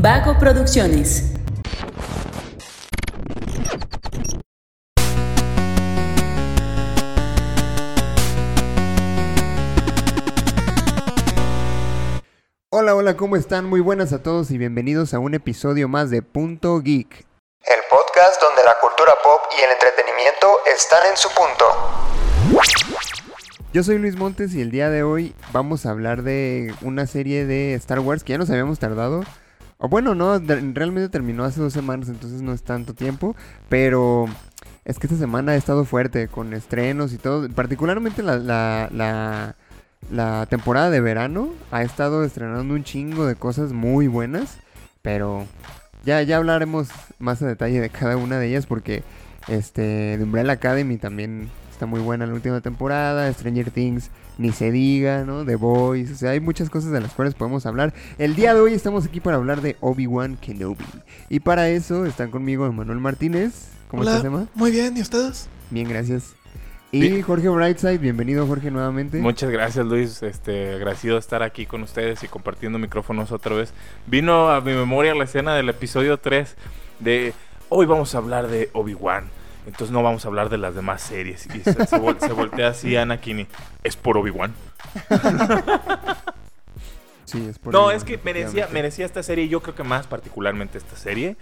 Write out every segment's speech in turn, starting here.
Vago Producciones. Hola, hola, ¿cómo están? Muy buenas a todos y bienvenidos a un episodio más de Punto Geek. El podcast donde la cultura pop y el entretenimiento están en su punto. Yo soy Luis Montes y el día de hoy vamos a hablar de una serie de Star Wars que ya nos habíamos tardado. O bueno, no, de- realmente terminó hace dos semanas, entonces no es tanto tiempo. Pero es que esta semana ha estado fuerte con estrenos y todo. Particularmente la, la, la, temporada de verano ha estado estrenando un chingo de cosas muy buenas. Pero ya, ya hablaremos más a detalle de cada una de ellas porque este, The Umbrella Academy también está muy buena la última temporada. Stranger Things, ni se diga, ¿no? The Boys. O sea, hay muchas cosas de las cuales podemos hablar. El día de hoy estamos aquí para hablar de Obi-Wan Kenobi. Y para eso están conmigo Emanuel Martínez. ¿Cómo Hola, estás, Emma? Muy bien, ¿y ustedes? Bien, gracias. Y Bien. Jorge Brightside, bienvenido Jorge nuevamente. Muchas gracias Luis, este, agradecido de estar aquí con ustedes y compartiendo micrófonos otra vez. Vino a mi memoria la escena del episodio 3 de hoy vamos a hablar de Obi-Wan, entonces no vamos a hablar de las demás series. Y se, se vol- se voltea así Anakin y es por Obi-Wan. Sí, es por No, Obi-Wan, es que merecía, merecía esta serie, y yo creo que más particularmente esta serie,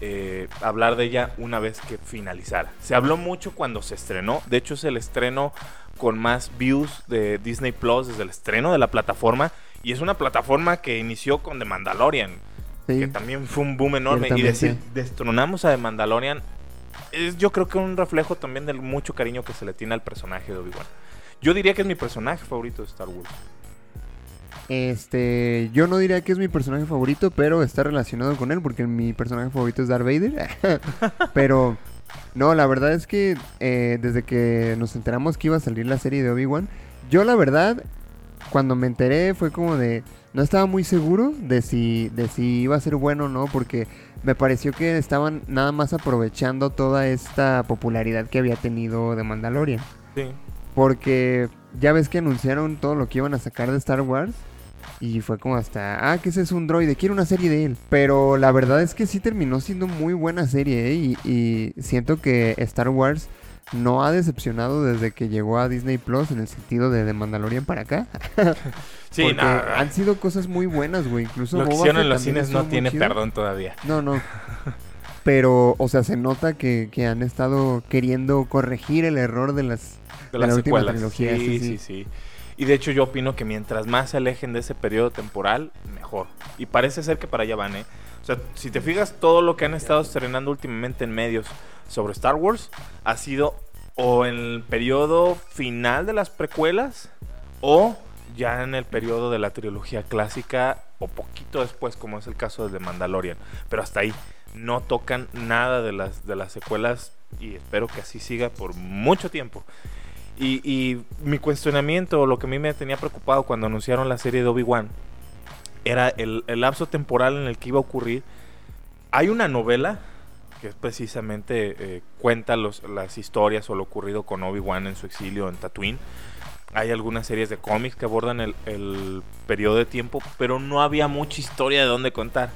eh, hablar de ella una vez que finalizara. Se habló mucho cuando se estrenó, de hecho es el estreno con más views de Disney Plus desde el estreno de la plataforma, y es una plataforma que inició con The Mandalorian, Sí. que también fue un boom enorme, y decir, destronamos a The Mandalorian, es yo creo que un reflejo también del mucho cariño que se le tiene al personaje de Obi-Wan. Yo diría que es mi personaje favorito de Star Wars. Este, yo no diría que es mi personaje favorito, pero está relacionado con él porque mi personaje favorito es Darth Vader. pero no, la verdad es que eh, desde que nos enteramos que iba a salir la serie de Obi-Wan, yo la verdad cuando me enteré fue como de no estaba muy seguro de si de si iba a ser bueno o no porque me pareció que estaban nada más aprovechando toda esta popularidad que había tenido de Mandalorian. Sí. Porque ya ves que anunciaron todo lo que iban a sacar de Star Wars. Y fue como hasta, ah, que ese es un droide, quiero una serie de él. Pero la verdad es que sí terminó siendo muy buena serie, ¿eh? Y, y siento que Star Wars no ha decepcionado desde que llegó a Disney Plus en el sentido de Mandalorian para acá. Sí, Porque no, han sido cosas muy buenas, güey. Incluso Lo que hicieron en los cines no tiene chido. perdón todavía. No, no. Pero, o sea, se nota que, que han estado queriendo corregir el error de las De la las última trilogía, sí, sí. sí, sí. Y de hecho yo opino que mientras más se alejen de ese periodo temporal, mejor. Y parece ser que para allá van, ¿eh? O sea, si te fijas, todo lo que han estado estrenando últimamente en medios sobre Star Wars ha sido o en el periodo final de las precuelas o ya en el periodo de la trilogía clásica o poquito después, como es el caso de Mandalorian. Pero hasta ahí no tocan nada de las, de las secuelas y espero que así siga por mucho tiempo. Y, y mi cuestionamiento, lo que a mí me tenía preocupado cuando anunciaron la serie de Obi-Wan, era el, el lapso temporal en el que iba a ocurrir. Hay una novela que es precisamente eh, cuenta las historias o lo ocurrido con Obi-Wan en su exilio en Tatooine. Hay algunas series de cómics que abordan el, el periodo de tiempo, pero no había mucha historia de dónde contar.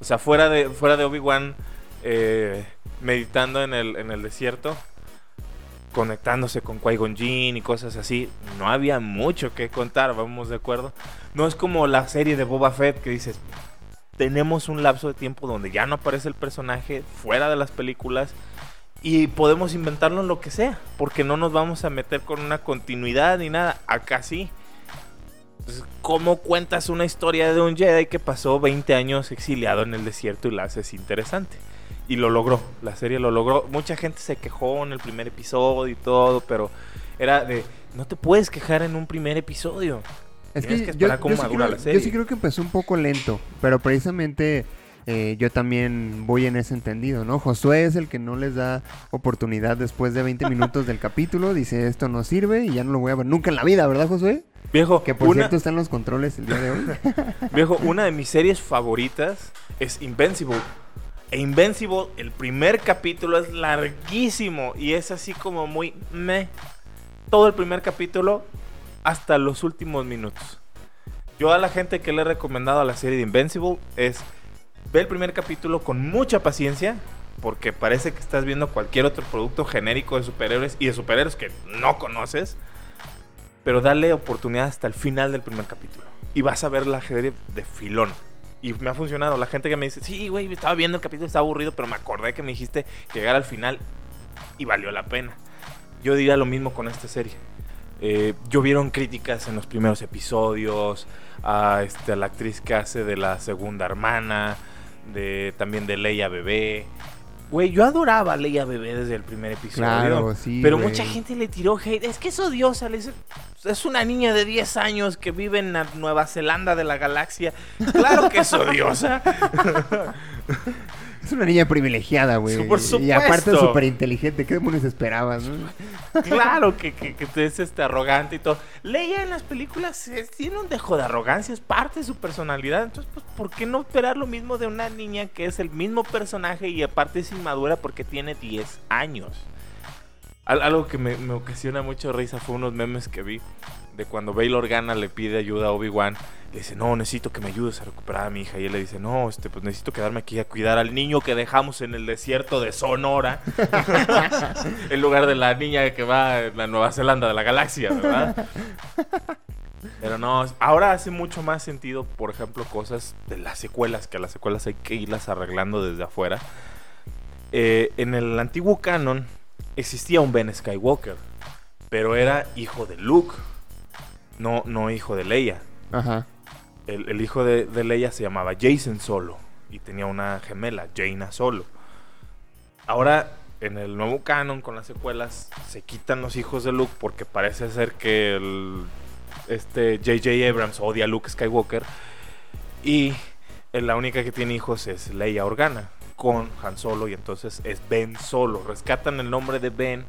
O sea, fuera de, fuera de Obi-Wan eh, meditando en el, en el desierto, conectándose con Qui-Gon Jinn y cosas así, no había mucho que contar, vamos de acuerdo. No es como la serie de Boba Fett que dices, tenemos un lapso de tiempo donde ya no aparece el personaje fuera de las películas y podemos inventarlo en lo que sea, porque no nos vamos a meter con una continuidad ni nada, acá sí. Entonces, ¿cómo cuentas una historia de un Jedi que pasó 20 años exiliado en el desierto y la haces interesante? Y lo logró, la serie lo logró. Mucha gente se quejó en el primer episodio y todo, pero era de, no te puedes quejar en un primer episodio. Es Tienes que, que yo, yo sí madura creo, la serie. yo sí creo que empezó un poco lento, pero precisamente eh, yo también voy en ese entendido, ¿no? Josué es el que no les da oportunidad después de 20 minutos del capítulo, dice esto no sirve y ya no lo voy a ver nunca en la vida, ¿verdad Josué? Viejo, Que por una, cierto están los controles el día de hoy. viejo, una de mis series favoritas es Invincible. E Invincible, el primer capítulo es larguísimo y es así como muy meh. Todo el primer capítulo hasta los últimos minutos. Yo a la gente que le he recomendado a la serie de Invincible es ve el primer capítulo con mucha paciencia porque parece que estás viendo cualquier otro producto genérico de superhéroes y de superhéroes que no conoces, pero dale oportunidad hasta el final del primer capítulo y vas a ver la serie de filón. Y me ha funcionado. La gente que me dice, sí, güey, estaba viendo el capítulo, estaba aburrido, pero me acordé que me dijiste llegar al final y valió la pena. Yo diría lo mismo con esta serie. Eh, llovieron críticas en los primeros episodios a, este, a la actriz que hace de la segunda hermana, de, también de Leia Bebé. Güey, yo adoraba a Leia Bebé desde el primer episodio. Claro, sí, Pero mucha gente le tiró hate. Es que es odiosa. es una niña de 10 años que vive en la Nueva Zelanda de la galaxia. Claro que es odiosa. Es una niña privilegiada, güey. Y aparte es súper inteligente. ¿Qué demonios esperabas, no? Claro que, que, que te es este arrogante y todo. Leia en las películas eh, tiene un dejo de arrogancia, es parte de su personalidad. Entonces, pues, ¿por qué no esperar lo mismo de una niña que es el mismo personaje y aparte es inmadura porque tiene 10 años? Al- algo que me, me ocasiona mucho risa fue unos memes que vi de cuando Bail Organa le pide ayuda a Obi-Wan. Le dice, no, necesito que me ayudes a recuperar a mi hija. Y él le dice, no, este, pues necesito quedarme aquí a cuidar al niño que dejamos en el desierto de Sonora. en lugar de la niña que va a la Nueva Zelanda de la galaxia, ¿verdad? Pero no, ahora hace mucho más sentido, por ejemplo, cosas de las secuelas, que las secuelas hay que irlas arreglando desde afuera. Eh, en el antiguo canon existía un Ben Skywalker, pero era hijo de Luke, no, no hijo de Leia. Ajá. El, el hijo de, de Leia se llamaba Jason Solo y tenía una gemela, Jaina Solo. Ahora, en el nuevo canon con las secuelas, se quitan los hijos de Luke porque parece ser que el, este J.J. Abrams odia a Luke Skywalker y la única que tiene hijos es Leia Organa con Han Solo y entonces es Ben Solo. Rescatan el nombre de Ben,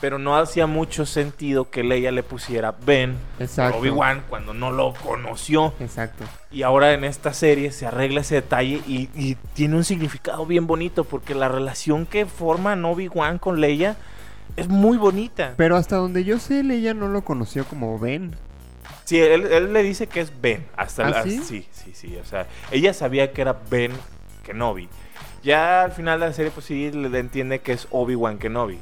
pero no hacía mucho sentido que Leia le pusiera Ben Exacto. Obi-Wan cuando no lo conoció. Exacto. Y ahora en esta serie se arregla ese detalle y, y tiene un significado bien bonito porque la relación que forman Obi-Wan con Leia es muy bonita. Pero hasta donde yo sé, ella no lo conoció como Ben. Sí, él, él le dice que es Ben. Hasta ¿Ah, la- sí? sí, sí, sí. O sea, ella sabía que era Ben Kenobi. Ya al final de la serie, pues sí, le entiende que es Obi-Wan Kenobi.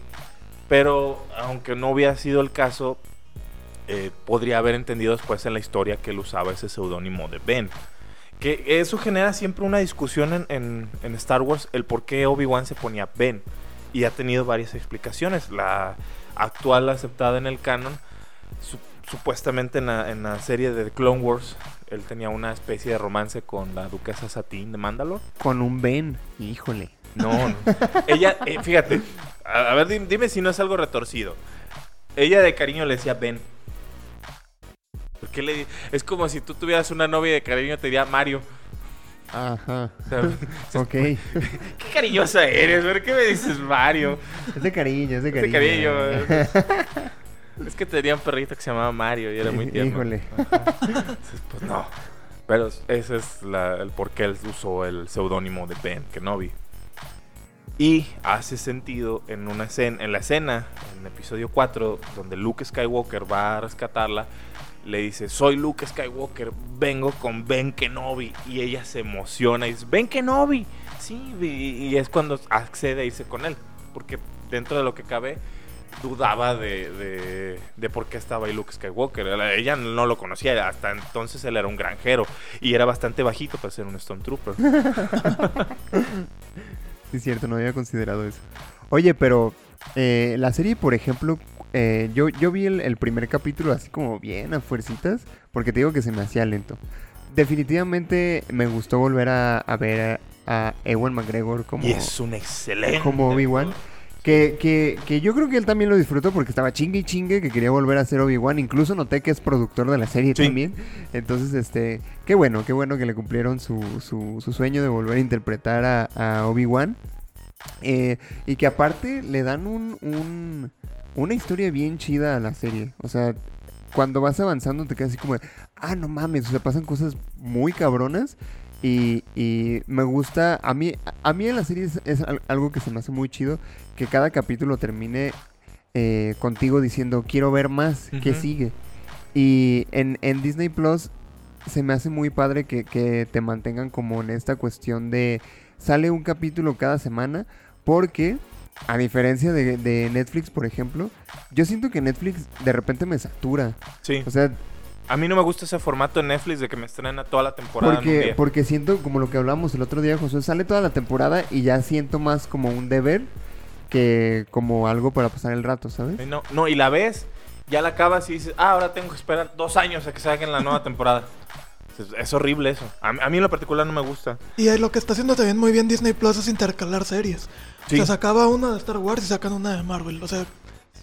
Pero aunque no hubiera sido el caso, eh, podría haber entendido después en la historia que él usaba ese seudónimo de Ben. Que eso genera siempre una discusión en, en- en Star Wars, el por qué Obi-Wan se ponía Ben. Y ha tenido varias explicaciones. La actual aceptada en el canon, su- supuestamente en la, en la serie de The Clone Wars, él tenía una especie de romance con la duquesa Satine de Mandalore. Con un Ben. Híjole. No, no. ella, eh, fíjate, a, a ver, dim- dime si no es algo retorcido. Ella de cariño le decía Ben. ¿Por qué le Es como si tú tuvieras una novia de cariño, te diría Mario. Ajá. O sea, Ok. qué cariñosa eres, ¿por qué me dices Mario? Es de cariño, es de Es de cariño. cariño. Es que tenía un perrito que se llamaba Mario y era muy tierno. Híjole. Entonces, pues no. Pero ese es la- el por qué él usó el seudónimo de Ben Kenobi. Y hace sentido en una escena, en la escena, en episodio 4, donde Luke Skywalker va a rescatarla, le dice, soy Luke Skywalker, vengo con Ben Kenobi. Y ella se emociona y dice, Ben Kenobi. Sí, y, es cuando accede a irse con él. Porque dentro de lo que cabe, dudaba de, de, de por qué estaba ahí Luke Skywalker. Ella no lo conocía, hasta entonces él era un granjero. Y era bastante bajito para ser un Stormtrooper. Es cierto, no había considerado eso. Oye, pero eh, la serie, por ejemplo, eh, yo, yo vi el, el primer capítulo así como bien a fuercitas, porque te digo que se me hacía lento. Definitivamente me gustó volver a, a ver a, a Ewan McGregor como, y es un excelente. como Obi-Wan. Que, que, que yo creo que él también lo disfrutó porque estaba chingue y chingue que quería volver a ser Obi-Wan. Incluso noté que es productor de la serie Sí. también. Entonces, este, qué bueno, qué bueno que le cumplieron su, su, su sueño de volver a interpretar a, a Obi-Wan. Eh, y que aparte le dan un, un- una historia bien chida a la serie. O sea, cuando vas avanzando te quedas así como de, ah, no mames, o sea, pasan cosas muy cabronas. Y, y me gusta, a mí, a mí en la serie es, es al- algo que se me hace muy chido, que cada capítulo termine eh, contigo diciendo, quiero ver más, ¿qué Ujú. sigue? Y en, en Disney Plus se me hace muy padre que, que te mantengan como en esta cuestión de sale un capítulo cada semana porque a diferencia de, de Netflix, por ejemplo, yo siento que Netflix de repente me satura. Sí. O sea, A mí no me gusta ese formato en Netflix de que me estrena toda la temporada en un porque, día. porque siento como lo que hablamos el otro día, José, sale toda la temporada y ya siento más como un deber que como algo para pasar el rato, ¿sabes? No, no, y la ves, ya la acabas y dices, ah, ahora tengo que esperar dos años a que salga en la nueva temporada. Es, es horrible eso. A, a mí en lo particular no me gusta. Y lo que está haciendo también muy bien Disney Plus es intercalar series. Sí. O sea, sacaba una de Star Wars y sacan una de Marvel. O sea,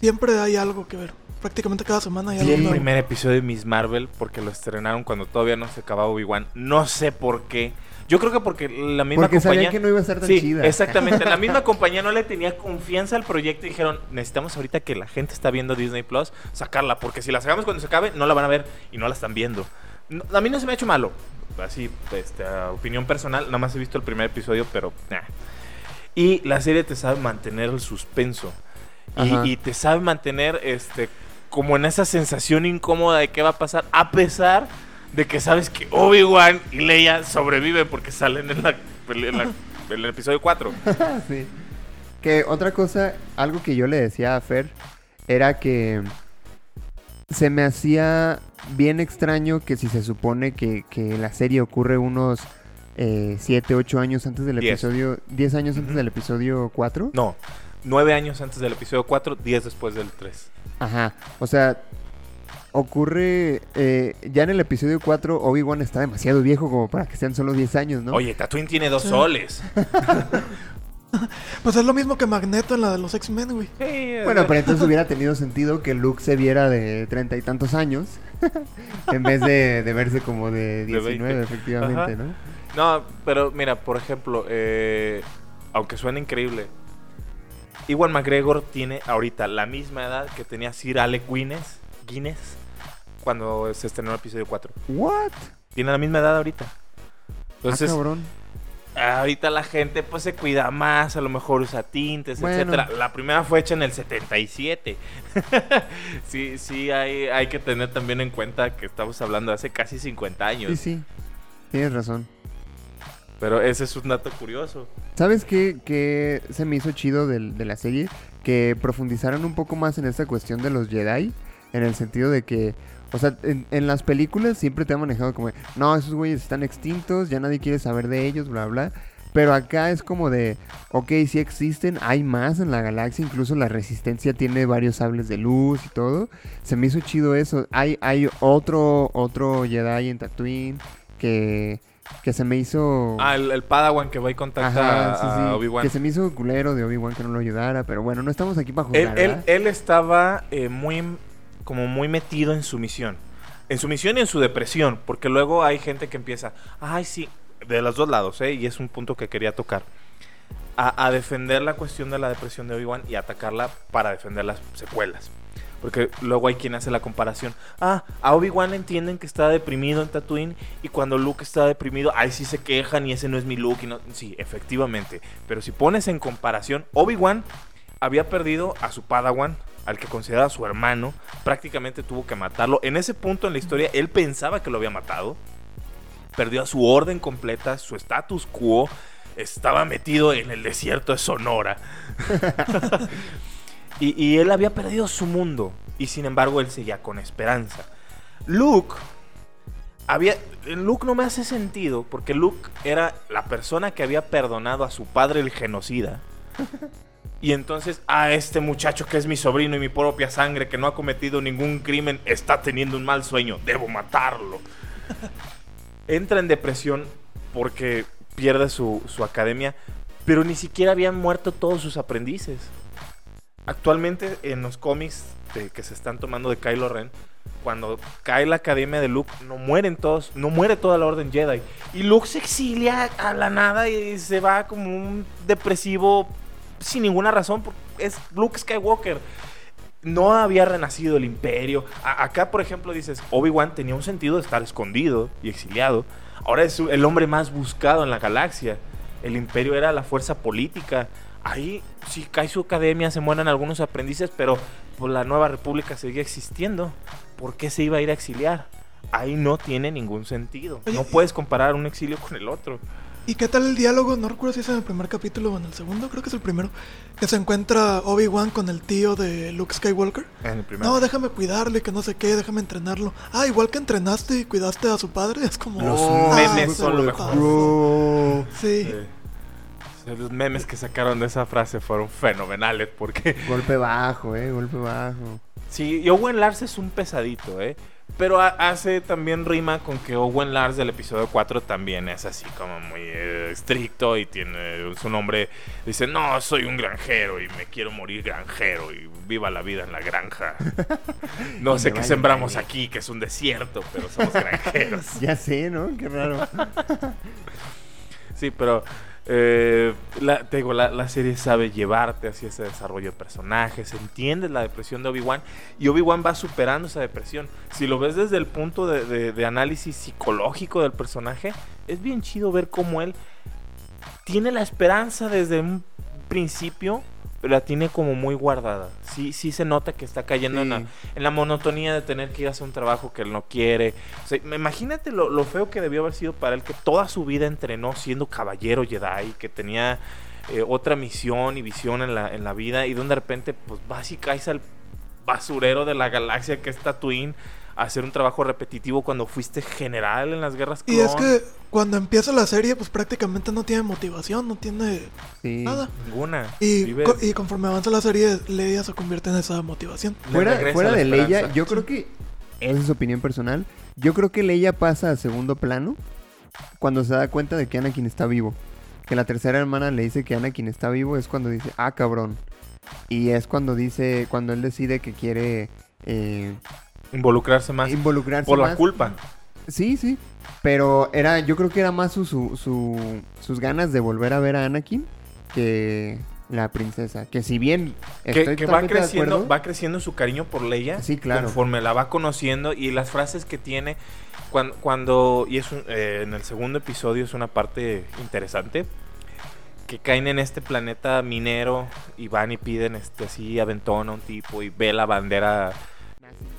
siempre hay algo que ver. Prácticamente cada semana hay algo el nuevo. primer episodio de Miss Marvel porque lo estrenaron cuando todavía no se acababa Obi-Wan. No sé por qué. Yo creo que porque la misma Porque compañía... sabían que no iba a estar tan sí, chida. exactamente. La misma compañía no le tenía confianza al proyecto y dijeron, necesitamos ahorita que la gente está viendo Disney Plus, sacarla, porque si la sacamos cuando se acabe, no la van a ver y no la están viendo. No, a mí no se me ha hecho malo. Así, este, opinión personal, nada más he visto el primer episodio, pero... nah. Y la serie te sabe mantener el suspenso. Y, y te sabe mantener este como en esa sensación incómoda de qué va a pasar, a pesar de que sabes que Obi-Wan y Leia sobreviven porque salen en, la, en, la- en el episodio 4. sí. Que otra cosa, algo que yo le decía a Fer, era que se me hacía bien extraño que si se supone que, que la serie ocurre unos 7, 8 años antes del Diez. episodio, 10 años antes del episodio 4. No, nueve años antes del episodio 4, 10 después del 3. Ajá, o sea, ocurre eh, ya en el episodio 4 Obi-Wan está demasiado viejo como para que sean solo 10 años, ¿no? Oye, Tatooine tiene dos Sí. soles. Pues es lo mismo que Magneto en la de los X-Men, güey. Bueno, pero entonces hubiera tenido sentido que Luke se viera de treinta y tantos años en vez de, de verse como de 19, 20. efectivamente, Ajá. ¿no? No, pero mira, por ejemplo, eh, aunque suene increíble, Iwan McGregor tiene ahorita la misma edad que tenía Sir Alec Guinness, Guinness cuando se estrenó el episodio 4. What? Tiene la misma edad ahorita. Entonces, ah, cabrón. ahorita la gente pues se cuida más, a lo mejor usa tintes, Bueno. etcétera. La primera fue hecha en el 77. sí, sí, hay, hay que tener también en cuenta que estamos hablando de hace casi 50 años. Sí, sí. Tienes razón. Pero ese es un dato curioso. ¿Sabes qué, qué se me hizo chido del- de, la serie? Que profundizaron un poco más en esta cuestión de los Jedi. En el sentido de que, o sea, en, en las películas siempre te han manejado como, no, esos güeyes están extintos, ya nadie quiere saber de ellos, bla, bla. Pero acá es como de, ok, sí existen, hay más en la galaxia, incluso la resistencia tiene varios sables de luz y todo. Se me hizo chido eso. Hay, hay otro, otro Jedi en Tatooine que, que se me hizo... Ah, el, el Padawan que va y contacta Ajá, sí, a, sí. a Obi-Wan. Que se me hizo culero de Obi-Wan que no lo ayudara, pero bueno, no estamos aquí para Él, juzgar, él- él estaba eh, muy, como muy metido en su misión. En su misión y en su depresión. Porque luego hay gente que empieza, ay, sí, de los dos lados, ¿eh? Y es un punto que quería tocar. A, a defender la cuestión de la depresión de Obi-Wan y atacarla para defender las secuelas. Porque luego hay quien hace la comparación. Ah, a Obi-Wan entienden que está deprimido en Tatooine y cuando Luke está deprimido, ahí sí se quejan y ese no es mi Luke. Y no... Sí, efectivamente. Pero si pones en comparación, Obi-Wan había perdido a su Padawan, al que consideraba su hermano. Prácticamente tuvo que matarlo. En ese punto en la historia, él pensaba que lo había matado. Perdió a su orden completa, su status quo. Estaba metido en el desierto de Sonora. y, él había perdido su mundo. Y sin embargo, él seguía con esperanza. Luke había. Luke no me hace sentido. Porque Luke era la persona que había perdonado a su padre, el genocida. Y entonces, a este muchacho que es mi sobrino y mi propia sangre, que no ha cometido ningún crimen, está teniendo un mal sueño. Debo matarlo. Entra en depresión porque pierde su, su academia, pero ni siquiera habían muerto todos sus aprendices. Actualmente en los cómics que se están tomando de Kylo Ren, cuando cae la academia de Luke, no mueren todos, no muere toda la orden Jedi. Y Luke se exilia a la nada y se va como un depresivo sin ninguna razón. porque Es Luke Skywalker. No había renacido el imperio. Acá, por ejemplo, dices, Obi-Wan tenía un sentido de estar escondido y exiliado. Ahora es el hombre más buscado en la galaxia. El imperio era la fuerza política. Ahí sí cae su academia, se mueren algunos aprendices, pero pues la Nueva República seguía existiendo. ¿Por qué se iba a ir a exiliar? Ahí no tiene ningún sentido. Oye, no puedes comparar un exilio con el otro. ¿Y qué tal el diálogo? No recuerdo si es en el primer capítulo o en el segundo, creo que es el primero. Que se encuentra Obi-Wan con el tío de Luke Skywalker. En el primero. No, déjame cuidarle, que no sé qué, déjame entrenarlo. Ah, igual que entrenaste y cuidaste a su padre, es como... Los Ah, memes son lo me mejor. Bro. Sí. Eh, los memes que sacaron de esa frase fueron fenomenales porque Golpe bajo, eh, golpe bajo. sí, y Owen Lars es un pesadito, ¿eh? Pero ha- hace también rima con que Owen Lars del episodio 4 también es así como muy eh, estricto y tiene su nombre. Dice, no, soy un granjero y me quiero morir granjero y viva la vida en la granja. No sé qué sembramos aquí, que es un desierto, pero somos granjeros. Ya sé, ¿no? Qué raro. Sí, pero eh, la, te digo, la, serie sabe llevarte hacia ese desarrollo de personajes, entiendes la depresión de Obi-Wan y Obi-Wan va superando esa depresión. Si lo ves desde el punto de, análisis psicológico del personaje, es bien chido ver cómo él tiene la esperanza desde un principio, la tiene como muy guardada. Sí, sí se nota que está cayendo en, la, en la monotonía de tener que ir a hacer un trabajo que él no quiere. O sea, imagínate lo, lo feo que debió haber sido para él que toda su vida entrenó siendo caballero Jedi, que tenía eh, otra misión y visión en la, en la vida y donde de repente pues vas y caes al basurero de la galaxia que es Tatooine hacer un trabajo repetitivo cuando fuiste general en las guerras Y es clon. que cuando empieza la serie, pues prácticamente no tiene motivación, no tiene Sí. nada. Ninguna. Y, co- y conforme avanza la serie, Leia se convierte en esa motivación. Fuera, fuera de Leia, yo creo que. Esa es su opinión personal. Yo creo que Leia pasa a segundo plano cuando se da cuenta de que Anakin está vivo. Que la tercera hermana le dice que Anakin está vivo, es cuando dice, ah, cabrón. Y es cuando dice, cuando él decide que quiere eh, Involucrarse más involucrarse por la culpa. Sí, sí. Pero era, yo creo que era más su, su, su- sus ganas de volver a ver a Anakin que la princesa. Que si bien Que, estoy que va totalmente de creciendo, acuerdo, va creciendo su cariño por Leia. Sí, claro. Conforme la va conociendo y las frases que tiene cuando, cuando y es un- eh, en el segundo episodio es una parte interesante que caen en este planeta minero y van y piden este así aventón a un tipo y ve la bandera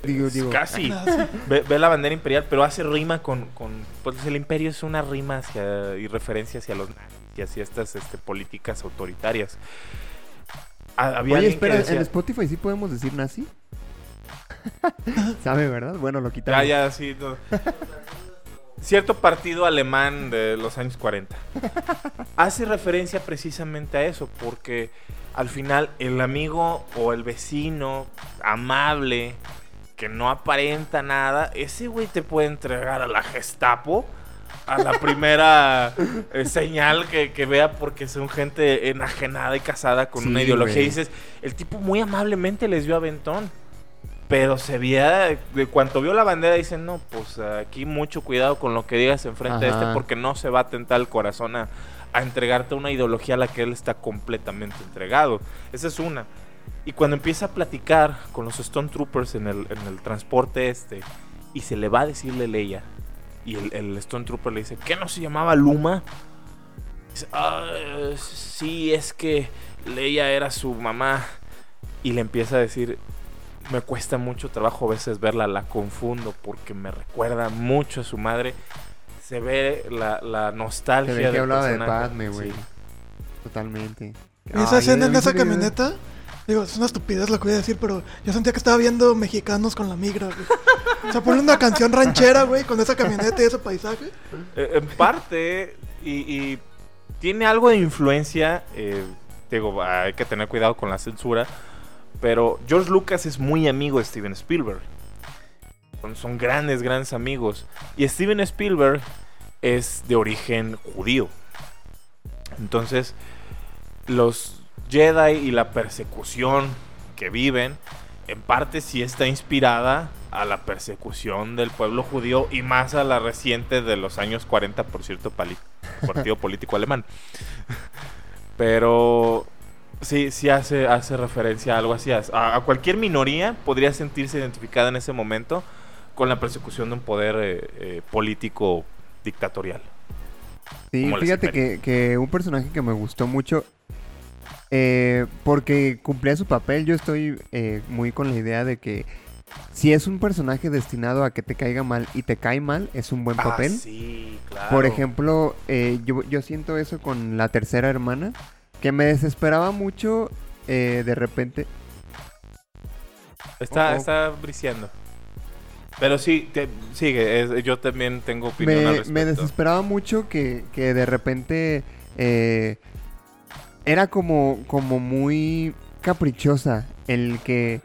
digo, digo, casi Ah, ve, ve la bandera imperial pero hace rima con, con pues el imperio es una rima hacia y referencia hacia los nazis y hacia estas este, políticas autoritarias Ha- había Oye, alguien que espera, decía- ¿en Spotify sí podemos decir nazi? ¿Sabe, verdad? Bueno, lo Ya, quitamos. ya, sí. no. Cierto partido alemán de los años 40. Hace referencia precisamente a eso, porque al final el amigo o el vecino amable que no aparenta nada, ese güey te puede entregar a la Gestapo a la primera eh, señal que, que vea porque son gente enajenada y casada con Sí, una ideología. güey. Y dices, el tipo muy amablemente les dio aventón. Pero se veía, de cuanto vio la bandera, dicen, no, pues aquí mucho cuidado con lo que digas enfrente de este, Ajá. porque no se va a tentar el corazón a, a entregarte una ideología a la que él está completamente entregado. Esa es una. Y cuando empieza a platicar con los Stone Troopers en el, en el transporte este, y se le va a decirle Leia, y el, el Stone Trooper le dice, ¿qué no se llamaba Luma? Dice, "Ah, sí, es que Leia era su mamá. Y le empieza a decir, me cuesta mucho trabajo a veces verla, la confundo porque me recuerda mucho a su madre. Se ve la, la Se nostalgia. ve que hablaba de. Padme, güey. Sí. Totalmente. Esa Ay, escena en esa se camioneta, digo, es una estupidez lo que voy a decir, pero yo sentía que estaba viendo mexicanos con la migra, güey. O sea, ponle una canción ranchera, güey, con esa camioneta y ese paisaje. Eh, en parte, y, tiene algo de influencia, eh, digo, hay que tener cuidado con la censura, pero George Lucas es muy amigo de Steven Spielberg. Son grandes, grandes amigos. Y Steven Spielberg es de origen judío. Entonces, los Jedi y la persecución que viven, en parte sí está inspirada a la persecución del pueblo judío y más a la reciente de los años 40, por cierto, partido político alemán. Pero sí, sí hace, hace referencia a algo así. A, a cualquier minoría podría sentirse identificada en ese momento con la persecución de un poder eh, eh, político dictatorial. Sí, fíjate que, que un personaje que me gustó mucho eh, porque cumplía su papel. Yo estoy eh, muy con la idea de que si es un personaje destinado a que te caiga mal y te cae mal, es un buen Ah, papel. sí, claro. Por ejemplo, eh, yo, yo siento eso con la tercera hermana, que me desesperaba mucho eh, de repente. Está, Ojo. está briseando. Pero sí, te- sigue. es- yo también tengo opinión al Me, respecto. me desesperaba mucho que, que de repente eh, era como, como muy caprichosa el que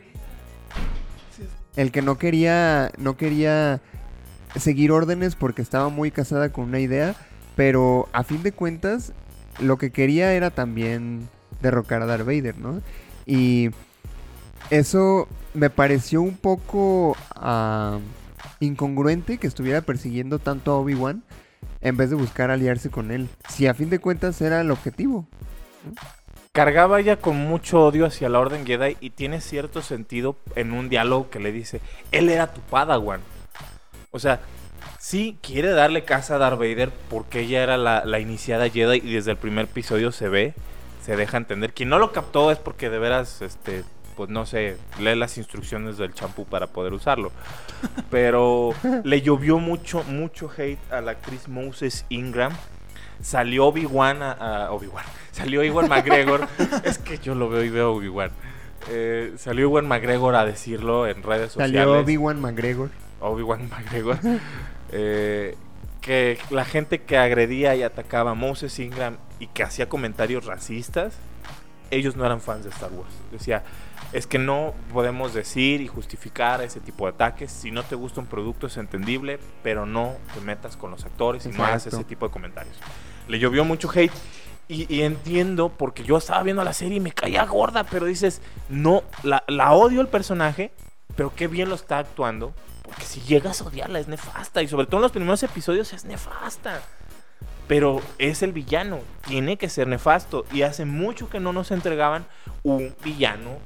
el que no quería no quería seguir órdenes porque estaba muy casada con una idea, pero a fin de cuentas lo que quería era también derrocar a Darth Vader, ¿no? Y eso me pareció un poco ah, incongruente que estuviera persiguiendo tanto a Obi-Wan en vez de buscar aliarse con él. Si a fin de cuentas era el objetivo. Cargaba ya con mucho odio hacia la Orden Jedi y tiene cierto sentido en un diálogo que le dice, él era tu Padawan. O sea, sí quiere darle casa a Darth Vader porque ella era la, la iniciada Jedi y desde el primer episodio se ve, se deja entender. Quien no lo captó es porque de veras, este, pues no sé, lee las instrucciones del champú para poder usarlo. Pero le llovió mucho, mucho hate a la actriz Moses Ingram. Salió Obi-Wan a, a- Obi-Wan. Salió Iwan McGregor. es que yo lo veo y veo Obi-Wan. Eh, salió Iwan McGregor a decirlo en redes sociales. Salió Obi-Wan McGregor. Obi-Wan McGregor. eh, que la gente que agredía y atacaba a Moses Ingram y que hacía comentarios racistas, ellos no eran fans de Star Wars. Decía, es que no podemos decir y justificar ese tipo de ataques. Si no te gusta un producto es entendible, pero no te metas con los actores y no hagas Exacto. ese tipo de comentarios. Le llovió mucho hate. Y, y entiendo, porque yo estaba viendo la serie y me caía gorda, pero dices, no, la, la odio el personaje, pero qué bien lo está actuando. Porque si llegas a odiarla es nefasta. Y sobre todo en los primeros episodios es nefasta. Pero es el villano. Tiene que ser nefasto. Y hace mucho que no nos entregaban un villano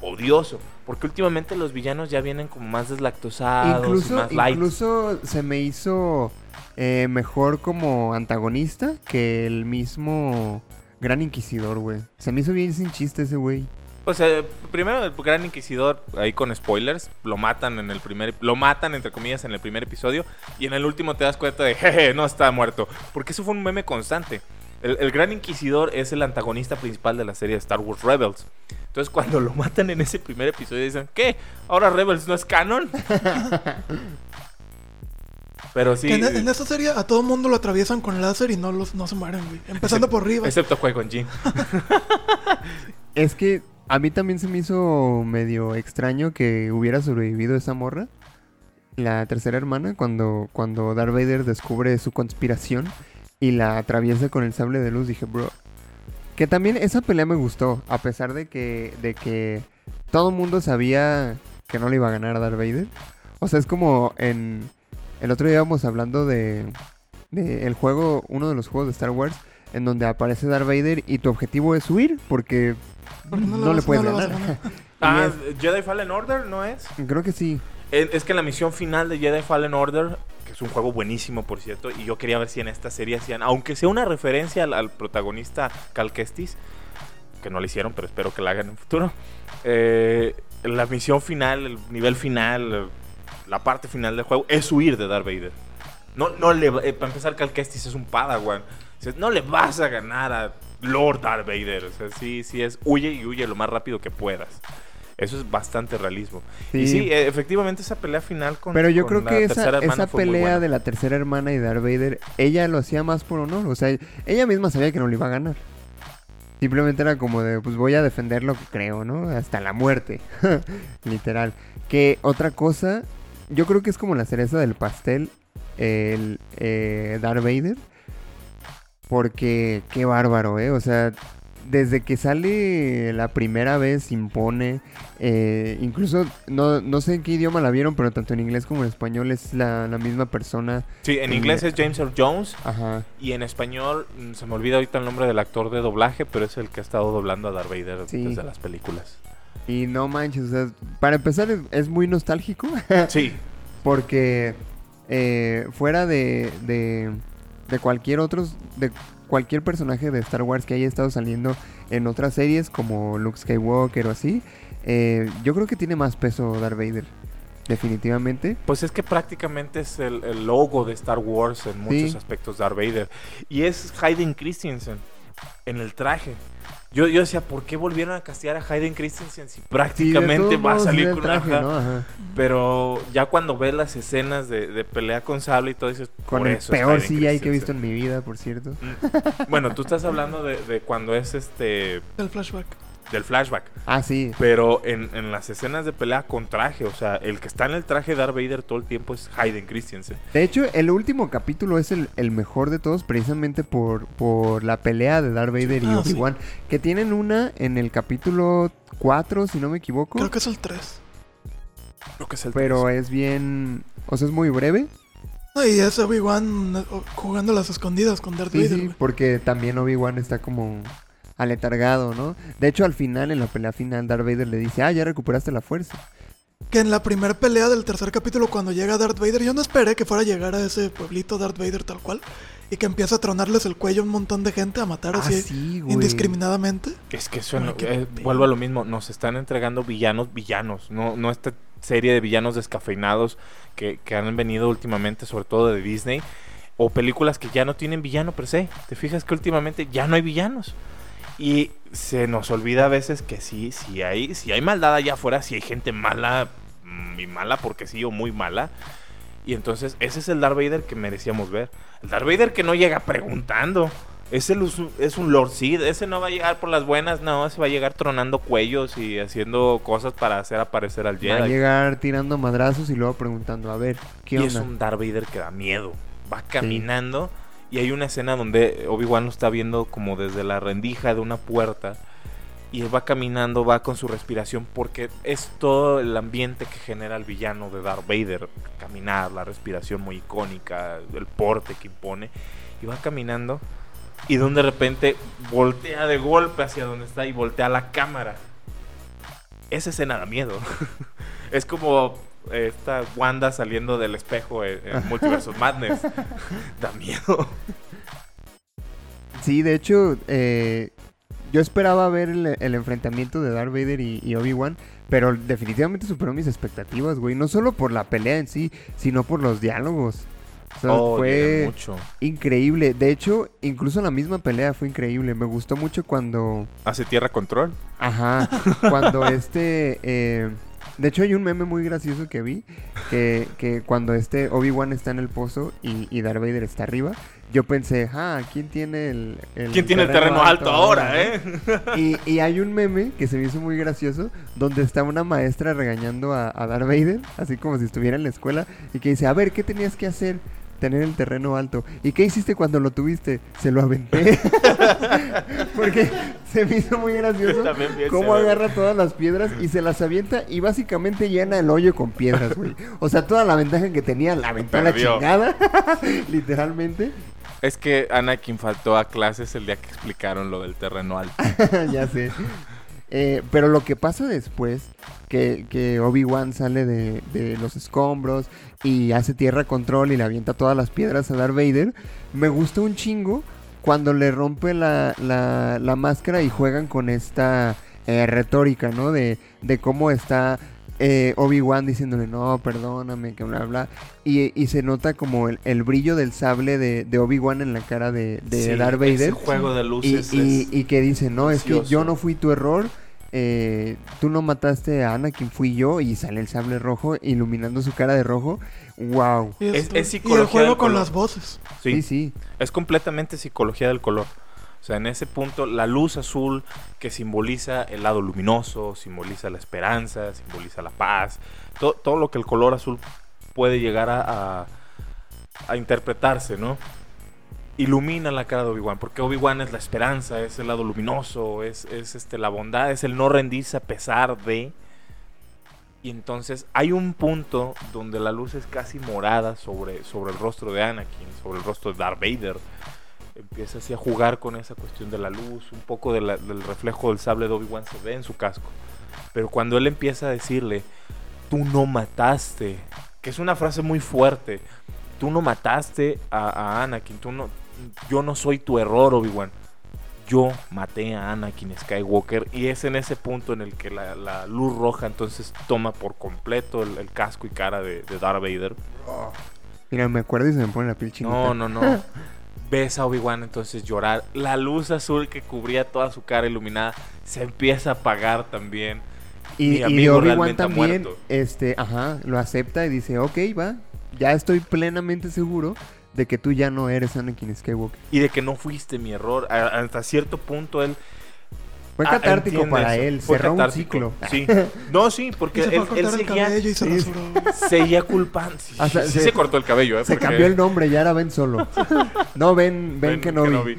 odioso. Porque últimamente los villanos ya vienen como más deslactosados, incluso, más light. incluso se me hizo eh, mejor como antagonista que el mismo Gran Inquisidor, güey. Se me hizo bien sin chiste ese güey. O sea, primero el Gran Inquisidor, ahí con spoilers, lo matan en el primer, lo matan entre comillas en el primer episodio y en el último te das cuenta de, jeje, no está muerto, porque eso fue un meme constante. El, el Gran Inquisidor es el antagonista principal de la serie de Star Wars Rebels. Entonces cuando lo matan en ese primer episodio dicen, ¿qué? ¿Ahora Rebels no es canon? Pero sí, que en, en esta serie a todo mundo lo atraviesan con láser y no los no se mueren, güey. Empezando por arriba. excepto Qui-Gon Jinn. Es que a mí también se me hizo medio extraño que hubiera sobrevivido esa morra. La tercera hermana, cuando, cuando Darth Vader descubre su conspiración y la atraviesa con el sable de luz, dije, bro. Que también esa pelea me gustó, a pesar de que, de que todo el mundo sabía que no le iba a ganar a Darth Vader. O sea, es como en. El otro día íbamos hablando de, de el juego, uno de los juegos de Star Wars, en donde aparece Darth Vader y tu objetivo es huir, porque Porque no, no le puedes no le vas a ganar. Ah, Y Jedi Fallen Order, ¿no es? es- creo que sí. Es que la misión final de Jedi Fallen Order, que es un juego buenísimo, por cierto, y yo quería ver si en esta serie hacían, aunque sea una referencia al, protagonista Cal Kestis, que no lo hicieron, pero espero que la hagan en el futuro. eh, la misión final, el nivel final, la parte final del juego, es huir de Darth Vader. No, no le, eh, para empezar, Cal Kestis es un Padawan. No le vas a ganar a Lord Darth Vader. O sea, sí, sí es huye y huye lo más rápido que puedas. Eso es bastante realismo. Y Sí. eh, efectivamente esa pelea final con Pero yo con creo que esa, esa pelea buena. de la tercera hermana y Darth Vader, ella lo hacía más por honor. O sea, ella misma sabía que no le iba a ganar. Simplemente era como de, pues voy a defender lo que creo, ¿no? Hasta la muerte. Literal. Que otra cosa, yo creo que es como la cereza del pastel, el eh, Darth Vader. Porque qué bárbaro, ¿eh? O sea, desde que sale la primera vez impone, eh, incluso no, no sé en qué idioma la vieron, pero tanto en inglés como en español es la, la misma persona. Sí, en Sí. inglés es James Earl Jones Ajá. y en español mm, se me olvida ahorita el nombre del actor de doblaje, pero es el que ha estado doblando a Darth Vader Sí. desde las películas. Y no manches, o sea, para empezar es, es muy nostálgico Sí, porque eh, fuera de, de, de cualquier otros, de cualquier personaje de Star Wars que haya estado saliendo en otras series como Luke Skywalker o así, eh, yo creo que tiene más peso Darth Vader. Definitivamente. Pues es que prácticamente es el, el logo de Star Wars en muchos Sí. aspectos Darth Vader. Y es Hayden Christensen en el traje. Yo, yo decía, ¿por qué volvieron a castear a Hayden Christensen si prácticamente va a salir con traje, ajá. ¿no? Ajá. Pero ya cuando ves las escenas de, de pelea con sable y todo dices, Con por el eso es peor CGI que he visto en mi vida, por cierto. Bueno, tú estás hablando de, de cuando es este El flashback. Del flashback. Ah, sí. Pero en, en las escenas de pelea con traje, o sea, el que está en el traje de Darth Vader todo el tiempo es Hayden Christensen. De hecho, el último capítulo es el, el mejor de todos precisamente por, por la pelea de Darth Vader y Ah, sí. Obi-Wan. Que tienen una en el capítulo 4, si no me equivoco. Creo que es el 3. Creo que es el Pero es bien... O sea, es muy breve. No, y es Obi-Wan eh, jugando las escondidas con Darth Sí, Vader, sí, porque también Obi-Wan está como aletargado, ¿no? De hecho, al final, en la pelea final, Darth Vader le dice, ah, ya recuperaste la fuerza. Que en la primera pelea del tercer capítulo, cuando llega Darth Vader, yo no esperé que fuera a llegar a ese pueblito Darth Vader tal cual. Y que empieza a tronarles el cuello a un montón de gente, a matar Ah, así sí, güey. indiscriminadamente. Es que eso no- eh, vuelvo a lo mismo, nos están entregando villanos, villanos, no, no esta serie de villanos descafeinados que, que han venido últimamente, sobre todo de Disney, o películas que ya no tienen villano per se. Te fijas que últimamente ya no hay villanos. Y se nos olvida a veces que sí, sí hay, si hay maldad allá afuera, si hay gente mala, mm, y mala porque sí, o muy mala. Y entonces ese es el Darth Vader que merecíamos ver. El Darth Vader que no llega preguntando. Ese es un- es un Lord Sid. Ese no va a llegar por las buenas, no. Ese va a llegar tronando cuellos y haciendo cosas para hacer aparecer al Va a Jedi. llegar tirando madrazos y luego preguntando, a ver, ¿qué Y onda? es un Darth Vader que da miedo. Va caminando y hay una escena donde Obi-Wan lo está viendo como desde la rendija de una puerta. Y él va caminando, va con su respiración, porque es todo el ambiente que genera el villano de Darth Vader. Caminar, la respiración muy icónica, el porte que impone. Y va caminando, y de de repente voltea de golpe hacia donde está y voltea la cámara. Esa escena da miedo. es como esta Wanda saliendo del espejo en, en Multiversus Madness. da miedo. Sí, de hecho, eh, yo esperaba ver el, el enfrentamiento de Darth Vader y, y Obi-Wan, pero definitivamente superó mis expectativas, güey. No solo por la pelea en sí, sino por los diálogos. O sea, Oh, fue mucho. increíble. De hecho, incluso la misma pelea fue increíble. Me gustó mucho cuando... Hace tierra control. Ajá, cuando este... eh, de hecho, hay un meme muy gracioso que vi, que, que cuando este Obi-Wan está en el pozo y, y Darth Vader está arriba, yo pensé, ah, ¿quién tiene el, el ¿Quién tiene el terreno alto ahora, eh? no?" Y, y hay un meme que se me hizo muy gracioso, donde está una maestra regañando a, a Darth Vader, así como si estuviera en la escuela, y que dice, a ver, ¿qué tenías que hacer? Tener el terreno alto. ¿Y qué hiciste cuando lo tuviste? Se lo aventé. Porque se me hizo muy gracioso cómo agarra todas las piedras y se las avienta y básicamente llena el hoyo con piedras, güey. O sea, toda la ventaja que tenía la aventó a la Perdió. chingada, literalmente. Es que Anakin faltó a clases el día que explicaron lo del terreno alto. ya sé. Eh, pero lo que pasa después, que, que Obi-Wan sale de, de los escombros y hace tierra control y le avienta todas las piedras a Darth Vader, me gusta un chingo cuando le rompe la, la, la máscara y juegan con esta eh, retórica, ¿no? De, de cómo está eh, Obi-Wan diciéndole, no, perdóname, que bla, bla. Y, y se nota como el, el brillo del sable de, de Obi-Wan en la cara de, de Sí, Darth ese Vader. juego de Y, luces y- es- y que dice, no, es que yo no fui tu error, eh, tú no mataste a Anakin, fui yo, y sale el sable rojo iluminando su cara de rojo. ¡Wow! Y, Es- es y psicología el juego del con color. las voces. sí, Sí, sí. Es completamente psicología del color. O sea, en ese punto, la luz azul que simboliza el lado luminoso, simboliza la esperanza, simboliza la paz, to- todo lo que el color azul puede llegar a, a- a interpretarse, ¿no? Ilumina la cara de Obi-Wan, porque Obi-Wan es la esperanza, es el lado luminoso, es, es, este, la bondad, es el no rendirse a pesar de... Y entonces hay un punto donde la luz es casi morada sobre, sobre el rostro de Anakin, sobre el rostro de Darth Vader. Empieza así a jugar con esa cuestión de la luz, un poco del reflejo del sable de Obi-Wan se ve en su casco. Pero cuando él empieza a decirle, tú no mataste, que es una frase muy fuerte, tú no mataste a, a Anakin, tú no, yo no soy tu error, Obi-Wan. Yo maté a Anakin Skywalker y es en ese punto en el que la, la luz roja entonces toma por completo el, el casco y cara de, de Darth Vader. Mira, me acuerdo y se me pone la piel chinita. No, no, no. Ves a Obi-Wan entonces llorar. La luz azul que cubría toda su cara iluminada se empieza a apagar también. Y, mi y Obi-Wan también, este, ajá, lo acepta y dice, ok, va, ya estoy plenamente seguro de que tú ya no eres Anakin Skywalker. Y de que no fuiste mi error. A- hasta cierto punto él Fue ah, catártico para él, Fue cerró un catártico. ciclo. Sí. No, sí, porque él, él el seguía, cabello y se Sí. seguía culpando. Sí, O sea, sí se- se, cortó el cabello, ¿eh? Se porque- cambió el nombre, ya era Ben Solo. No, Ben, Ben, que no vi.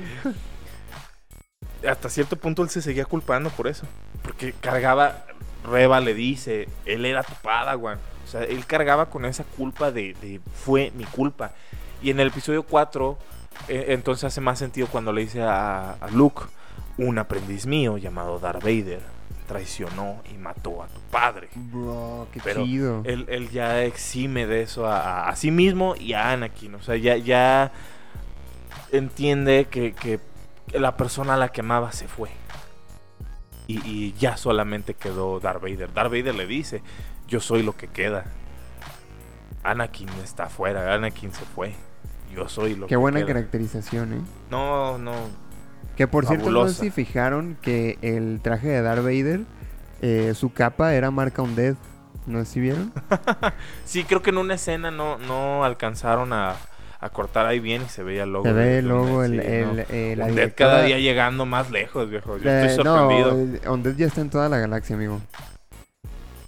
Hasta cierto punto él se seguía culpando por eso. Porque cargaba, Reba le dice, él era tu padawan. O sea, él cargaba con esa culpa de, de fue mi culpa. Y en el episodio 4, eh, entonces hace más sentido cuando le dice a, a Luke, un aprendiz mío llamado Darth Vader traicionó y mató a tu padre. Bro, qué Pero chido. Él, él ya exime de eso a, a- a sí mismo y a Anakin. O sea, ya, ya entiende que, que la persona a la que amaba se fue. Y, y ya solamente quedó Darth Vader. Darth Vader le dice, yo soy lo que queda. Anakin está afuera, Anakin se fue. Yo soy lo Qué que buena queda". caracterización, ¿eh? No, no. Que por cierto, no sé si fijaron que el traje de Darth Vader, eh, su capa era marca Undead. ¿No sé si vieron? Sí, creo que en una escena no, no alcanzaron a, a cortar ahí bien y se veía el logo. Se ve el logo, el, sí, el, ¿no? eh, Undead cada día llegando más lejos, viejo. Yo la- estoy no, sorprendido. el- Undead ya está en toda la galaxia, amigo.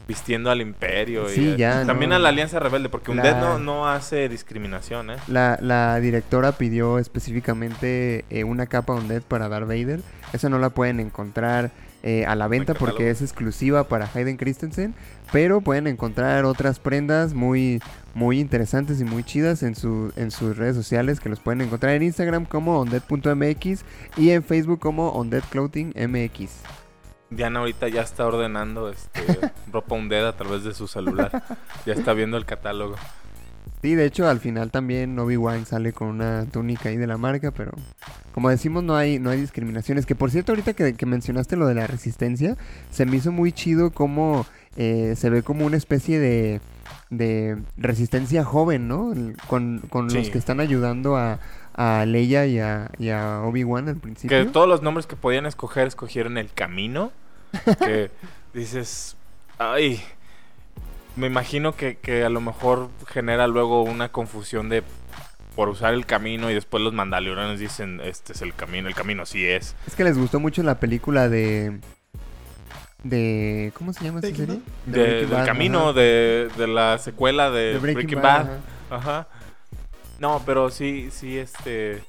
Vistiendo al imperio. Sí, y, ya, También no. a la Alianza Rebelde, porque La- Undead no, no hace discriminación, ¿eh? La, la directora pidió específicamente eh, una capa Undead para Darth Vader. Esa no la pueden encontrar eh, a la venta porque es exclusiva para Hayden Christensen. Pero pueden encontrar otras prendas muy, muy interesantes y muy chidas en, su, en sus redes sociales que los pueden encontrar en Instagram como undead.mx y en Facebook como undeadclothingmx. Diana ahorita ya está ordenando este, ropa Undead a través de su celular. ya está viendo el catálogo. Sí, de hecho al final también Obi-Wan sale con una túnica ahí de la marca, pero como decimos no hay, no hay discriminaciones. Que por cierto ahorita que, que mencionaste lo de la resistencia, se me hizo muy chido cómo eh, se ve como una especie de, de resistencia joven, ¿no? Con, con los que están ayudando a, a Leia y a, y a Obi-Wan al principio. Que todos los nombres que podían escoger, escogieron el camino. Que dices, ay, me imagino que, que a lo mejor genera luego una confusión de por usar el camino y después los mandalorianos dicen, este es el camino, el camino sí es. Es que les gustó mucho la película de... de ¿Cómo se llama Breaking serie? De- del Bad, camino ajá. de, de la secuela de, De Breaking, Bad. ajá. Ajá. No, pero sí, sí, este.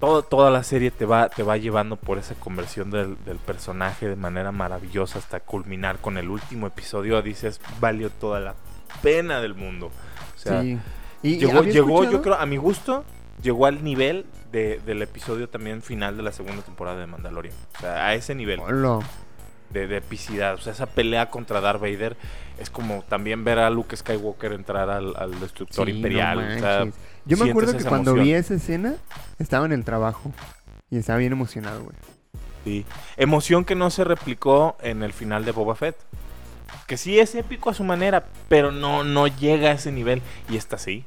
Todo, toda la serie te va, te va llevando por esa conversión del, del personaje de manera maravillosa hasta culminar con el último episodio. Dices, valió toda la pena del mundo. O sea, Sí. Y, y llegó, llegó yo creo, a mi gusto, llegó al nivel de- del episodio también final de la segunda temporada de Mandalorian. O sea, a ese nivel Hola. de, de epicidad. O sea, esa pelea contra Darth Vader es como también ver a Luke Skywalker entrar al, al destructor Sí, no imperial. o sea, manches. Yo me acuerdo que cuando emoción. vi esa escena, estaba en el trabajo. Y estaba bien emocionado, güey. sí. Emoción que no se replicó en el final de Boba Fett. Que sí es épico a su manera, pero no, no llega a ese nivel. Y esta sí.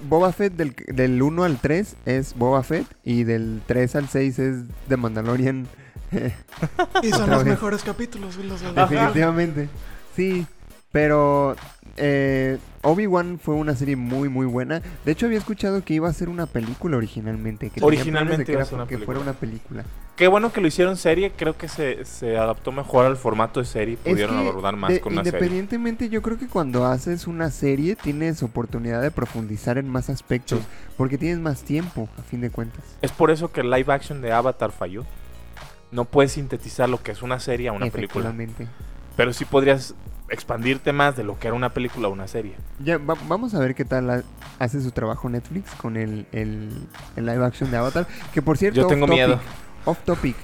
Boba Fett del, del 1 al 3 es Boba Fett. Y del 3 al 6 es The Mandalorian. Y son los vez. mejores capítulos, los de- Definitivamente. Sí, pero eh, Obi-Wan fue una serie muy, muy buena. De hecho, había escuchado que iba a ser una película originalmente. Que Originalmente iba a ser una que fuera película. una película. Qué bueno que lo hicieron serie. Creo que se, se adaptó mejor al formato de serie. Es Pudieron que abordar más de- con una serie. independientemente, yo creo que cuando haces una serie tienes oportunidad de profundizar en más aspectos. Sí. Porque tienes más tiempo, a fin de cuentas. Es por eso que el live action de Avatar falló. No puedes sintetizar lo que es una serie a una película. Pero sí podrías expandirte más de lo que era una película o una serie. Ya, va- vamos a ver qué tal ha- hace su trabajo Netflix con el, el, el live action de Avatar. Que por cierto, Yo tengo off topic, miedo. Off topic.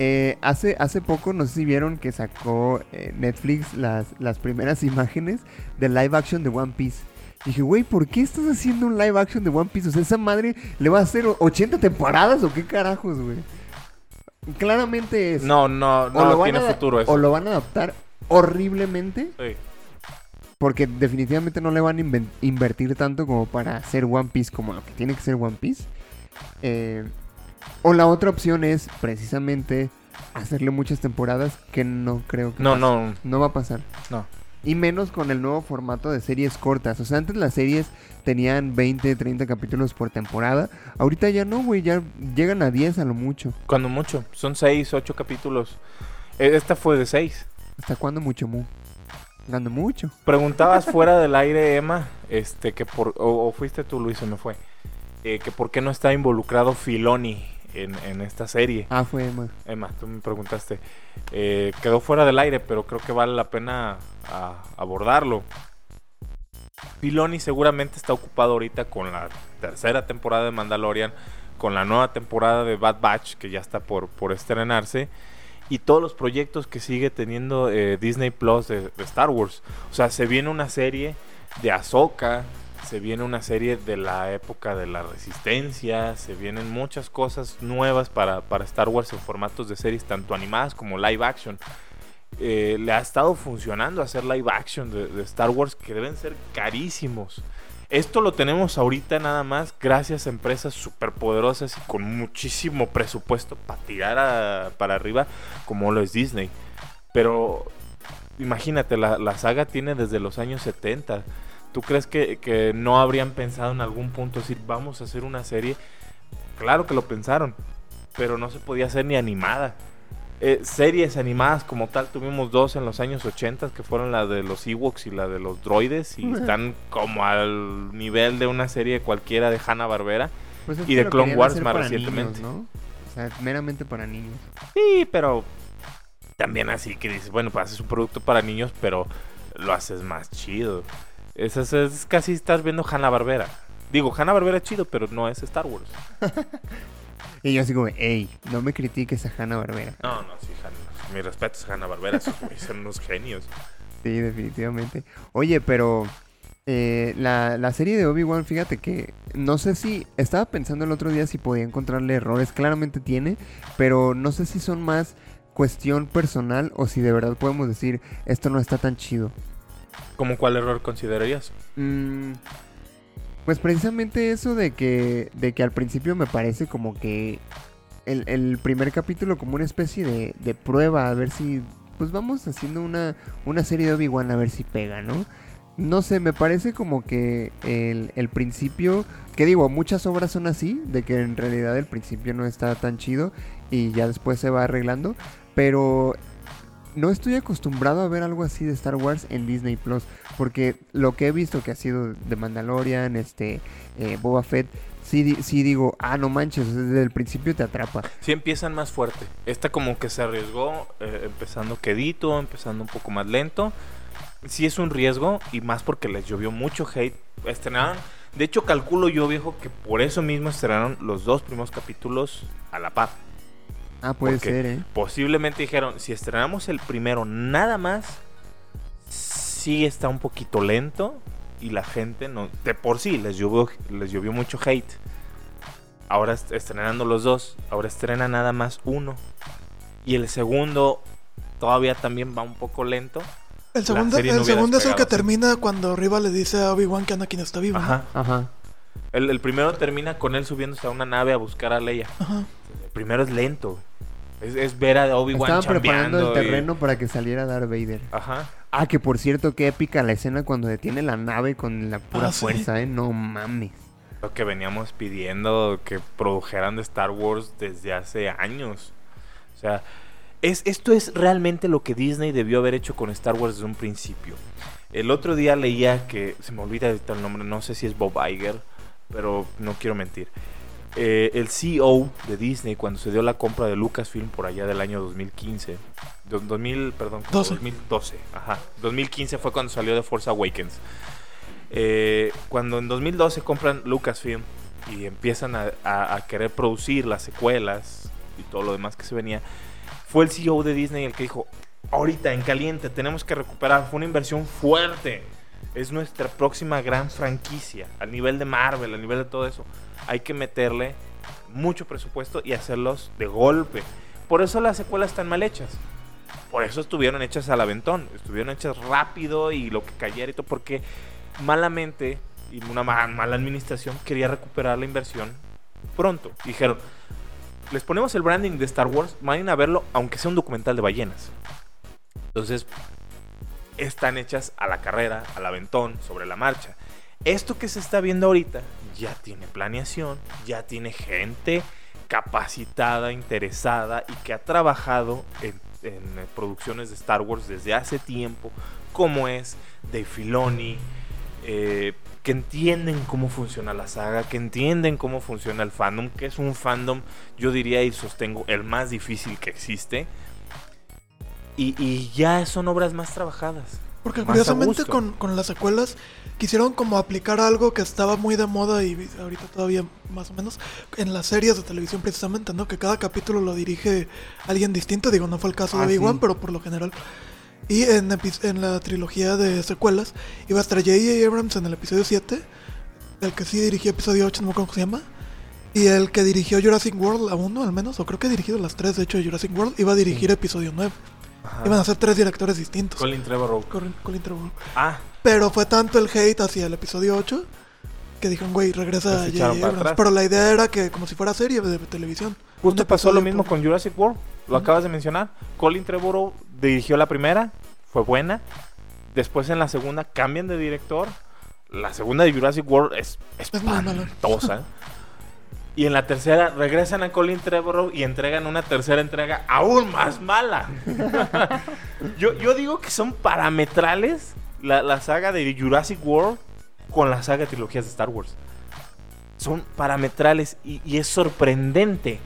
Eh, hace, hace poco, no sé si vieron que sacó eh, Netflix las, las primeras imágenes del live action de One Piece. Dije, güey, ¿por qué estás haciendo un live action de One Piece? O sea, esa madre le va a hacer 80 temporadas o qué carajos, güey. Claramente es. No, no, no tiene a- futuro eso. O lo van a adaptar horriblemente. Sí. Porque definitivamente no le van a invertir tanto como para hacer One Piece como lo que tiene que ser One Piece. Eh, o la otra opción es precisamente hacerle muchas temporadas que no creo que No, pase. no, No va a pasar. no. Y menos con el nuevo formato de series cortas. O sea, antes las series tenían 20, 30 capítulos por temporada. Ahorita ya no, güey. Ya llegan a 10 a lo mucho. Cuando mucho. Son seis, ocho capítulos. Eh, Esta fue de seis. ¿Hasta cuándo mucho, mu? Dando mucho. Preguntabas fuera del aire, Emma, este, que por, o, o fuiste tú, Luis, se me fue, eh, que por qué no está involucrado Filoni en, en esta serie. Ah, fue Emma. Emma, tú me preguntaste. Eh, quedó fuera del aire, pero creo que vale la pena a- abordarlo. Filoni seguramente está ocupado ahorita con la tercera temporada de Mandalorian, con la nueva temporada de Bad Batch, que ya está por, por estrenarse, y todos los proyectos que sigue teniendo eh, Disney Plus de, Star Wars. O sea, se viene una serie de Ahsoka, se viene una serie de la época de la resistencia, se vienen muchas cosas nuevas para, para Star Wars en formatos de series tanto animadas como live action. Eh, le ha estado funcionando hacer live action de, de Star Wars que deben ser carísimos. Esto lo tenemos ahorita nada más gracias a empresas superpoderosas y con muchísimo presupuesto para tirar a- para arriba como lo es Disney. Pero imagínate, la, la saga tiene desde los años 70. ¿Tú crees que, que no habrían pensado en algún punto decir vamos a hacer una serie? Claro que lo pensaron, pero no se podía hacer ni animada. Eh, series animadas como tal, tuvimos dos en los años 80 que fueron la de los Ewoks y la de los droides y están como al nivel de una serie cualquiera de Hanna Barbera. Pues es Y de lo Clone Wars más recientemente. niños, ¿no? O sea, meramente para niños. Sí, pero también así que dices, bueno, pues haces un producto para niños, pero lo haces más chido. Es, es, es casi estás viendo Hanna Barbera. Digo, Hanna Barbera es chido, pero no es Star Wars. Y yo así como, hey, no me critiques a Hanna Barbera. No, no, sí, Hanna. Mi respeto es Hanna Barbera, son unos genios. Sí, definitivamente. Oye, pero eh, la, la serie de Obi-Wan, fíjate que no sé si, estaba pensando el otro día si podía encontrarle errores, claramente tiene, pero no sé si son más cuestión personal o si de verdad podemos decir, esto no está tan chido. ¿Cómo cuál error considerarías? Mm, pues precisamente eso de que, de que al principio me parece como que el, primer capítulo como una especie de, de prueba, a ver si, pues vamos haciendo una, una serie de Obi-Wan a ver si pega, ¿no? No sé, me parece como que el, el principio, que digo, muchas obras son así, de que en realidad el principio no está tan chido y ya después se va arreglando, pero no estoy acostumbrado a ver algo así de Star Wars en Disney Plus, porque lo que he visto que ha sido de Mandalorian, este, eh, Boba Fett, sí, sí digo, ah, no manches, desde el principio te atrapa. Sí empiezan más fuerte. Esta como que se arriesgó, eh, empezando quedito, empezando un poco más lento. Sí es un riesgo y más porque les llovió mucho hate. Estrenaron, de hecho calculo yo viejo que por eso mismo estrenaron los dos primeros capítulos a la par. Ah, puede Porque ser, ¿eh? Posiblemente dijeron, si estrenamos el primero nada más, sí está un poquito lento y la gente no, de por sí les llovió, les llovió mucho hate. Ahora est- estrenando los dos, ahora estrena nada más uno. Y el segundo todavía también va un poco lento. El segundo, no el segundo es el que termina cuando Riva le dice a Obi-Wan que Anakin está vivo. Ajá. Ajá. El, el primero termina con él subiéndose a una nave a buscar a Leia. Ajá. El primero es lento. Es, es ver a Obi-Wan Estaban preparando el y- terreno para que saliera Darth Vader. Ajá. Ah, que por cierto, qué épica la escena cuando detiene la nave con la pura Ah, sí. fuerza, ¿eh? No mames. Lo que veníamos pidiendo que produjeran de Star Wars desde hace años. O sea, es, esto es realmente lo que Disney debió haber hecho con Star Wars desde un principio. El otro día leía que, se me olvida el nombre, no sé si es Bob Iger, pero no quiero mentir. Eh, el CEO de Disney, cuando se dio la compra de Lucasfilm por allá del año 2015, do- 2000, perdón, como 12. 2012, ajá, 2015 fue cuando salió de Force Awakens. Eh, cuando en 2012 compran Lucasfilm y empiezan a, a- a querer producir las secuelas y todo lo demás que se venía, fue el CEO de Disney el que dijo, ahorita en caliente tenemos que recuperar, fue una inversión fuerte. Es nuestra próxima gran franquicia. Al nivel de Marvel, al nivel de todo eso. Hay que meterle mucho presupuesto y hacerlos de golpe. Por eso las secuelas están mal hechas. Por eso estuvieron hechas al aventón. Estuvieron hechas rápido y lo que cayera y todo. Porque malamente y una ma- mala administración quería recuperar la inversión pronto. Dijeron, les ponemos el branding de Star Wars, vayan a verlo aunque sea un documental de ballenas. Entonces, están hechas a la carrera, al aventón, sobre la marcha. Esto que se está viendo ahorita ya tiene planeación, ya tiene gente capacitada, interesada y que ha trabajado en, eh, producciones de Star Wars desde hace tiempo, como es Dave Filoni, eh, que entienden cómo funciona la saga, que entienden cómo funciona el fandom, que es un fandom, yo diría y sostengo, el más difícil que existe. Y, y ya son obras más trabajadas. Porque más curiosamente con, con las secuelas quisieron como aplicar algo que estaba muy de moda y ahorita todavía más o menos en las series de televisión precisamente, ¿no? Que cada capítulo lo dirige alguien distinto, digo, no fue el caso Ah, de Obi-Wan, sí. pero por lo general. Y en la trilogía de secuelas iba a estar J.J. Abrams en el episodio 7, el que sí dirigió episodio 8, no me acuerdo cómo se llama, y el que dirigió Jurassic World a uno al menos, o creo que ha dirigido las tres de hecho de Jurassic World, iba a dirigir episodio 9. Iban a ser tres directores distintos. Colin Trevorrow. Colin- Colin Trevorrow. Ah, Pero fue tanto el hate hacia el episodio 8 que dijeron, güey, regresa para Abrams. Pero la idea era que como si fuera serie de televisión. Justo pasó lo mismo por- con Jurassic World. Lo acabas de mencionar. Colin Trevorrow dirigió la primera, fue buena. Después en la segunda cambian de director. La segunda de Jurassic World es Es espantosa. y en la tercera regresan a Colin Trevorrow y entregan una tercera entrega aún más mala. yo, yo digo que son parametrales la, la saga de Jurassic World con la saga de trilogías de Star Wars. Son parametrales y, y es sorprendente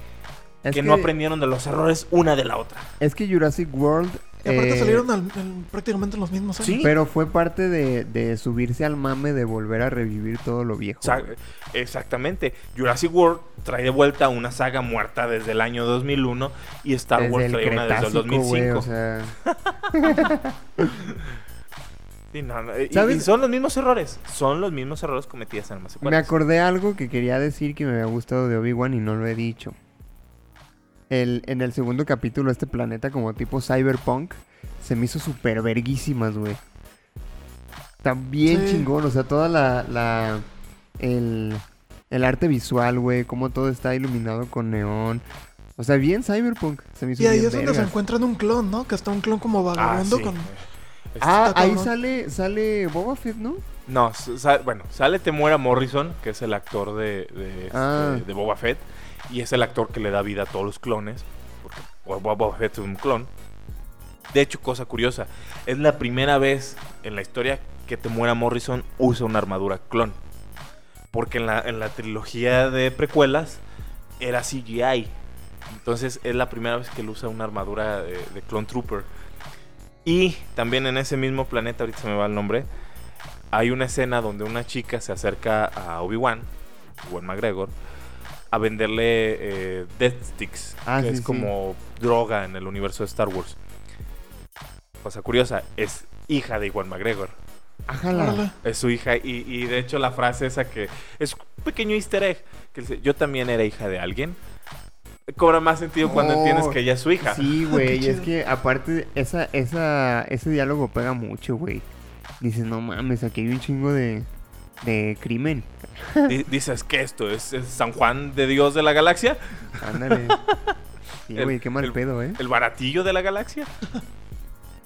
Es que, no aprendieron de los errores una de la otra. Es que Jurassic World. Y aparte eh, salieron al- en- prácticamente en los mismos años. Sí. Pero fue parte de, de subirse al mame de volver a revivir todo lo viejo. Sa- güey. exactamente. Jurassic World trae de vuelta una saga muerta desde el año 2001 y Star Desde Wars el trae una desde el Cretácico, 2005. güey, o sea, Sí, no, no, y- son los mismos errores. Son los mismos errores cometidos en las me acordé algo que quería decir que me había gustado de Obi-Wan y no lo he dicho. El, en el segundo capítulo, este planeta como tipo cyberpunk se me hizo súper verguísimas, güey. Bien Sí. chingón, o sea, toda la... la el, el arte visual, güey, cómo todo está iluminado con neón. O sea, bien cyberpunk. Se me hizo Y ahí bien es donde se encuentran un clon, ¿no? Que está un clon como Ah, vagabundo sí. con... Ah, Está ahí sale, sale Boba Fett, ¿no? No, bueno, sale Temuera Morrison, que es el actor de, de, este, Ah. de Boba Fett, y es el actor que le da vida a todos los clones, porque Bo- Boba Fett es un clon. De hecho, cosa curiosa, es la primera vez en la historia que Temuera Morrison usa una armadura clon. Porque en la, en la trilogía de precuelas era CGI. Entonces es la primera vez que él usa una armadura de, de Clone Trooper. Y también en ese mismo planeta, ahorita se me va el nombre, hay una escena donde una chica se acerca a Obi-Wan, Obi-Wan McGregor, a venderle eh, Death Sticks, Ah, que sí, es sí. como droga en el universo de Star Wars. Cosa curiosa, es hija de Iwan McGregor. Órale. Es su hija y, y de hecho la frase esa que es un pequeño easter egg, que dice, yo también era hija de alguien. Cobra más sentido cuando entiendes que ella es su hija. Sí, güey, Qué es que aparte esa, esa, ese diálogo pega mucho, güey. Dices, no mames, aquí hay un chingo de, de crimen. Di- Dices que esto es, es San Juan de Dios de la galaxia, Ándale. Sí, El- güey, qué mal el- pedo, ¿eh? el baratillo de la galaxia.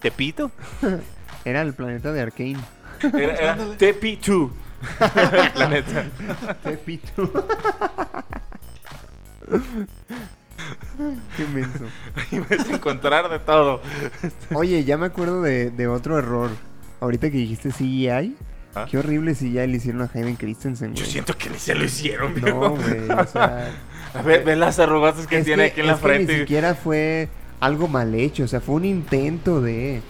Tepito. Era el planeta de Arkane. Era, era Ándale. Tepi2. el planeta. Tepito. qué menso. Y ves encontrar de todo. Oye, ya me acuerdo de, de otro error. Ahorita que dijiste CGI. ¿Ah? Qué horrible CGI le hicieron a Hayden Christensen, Yo siento que ni se lo hicieron, No, güey, o sea... Ve, ve las arrugas que tiene que- aquí en la es que Ni frente. siquiera fue algo mal hecho, o sea, fue un intento de...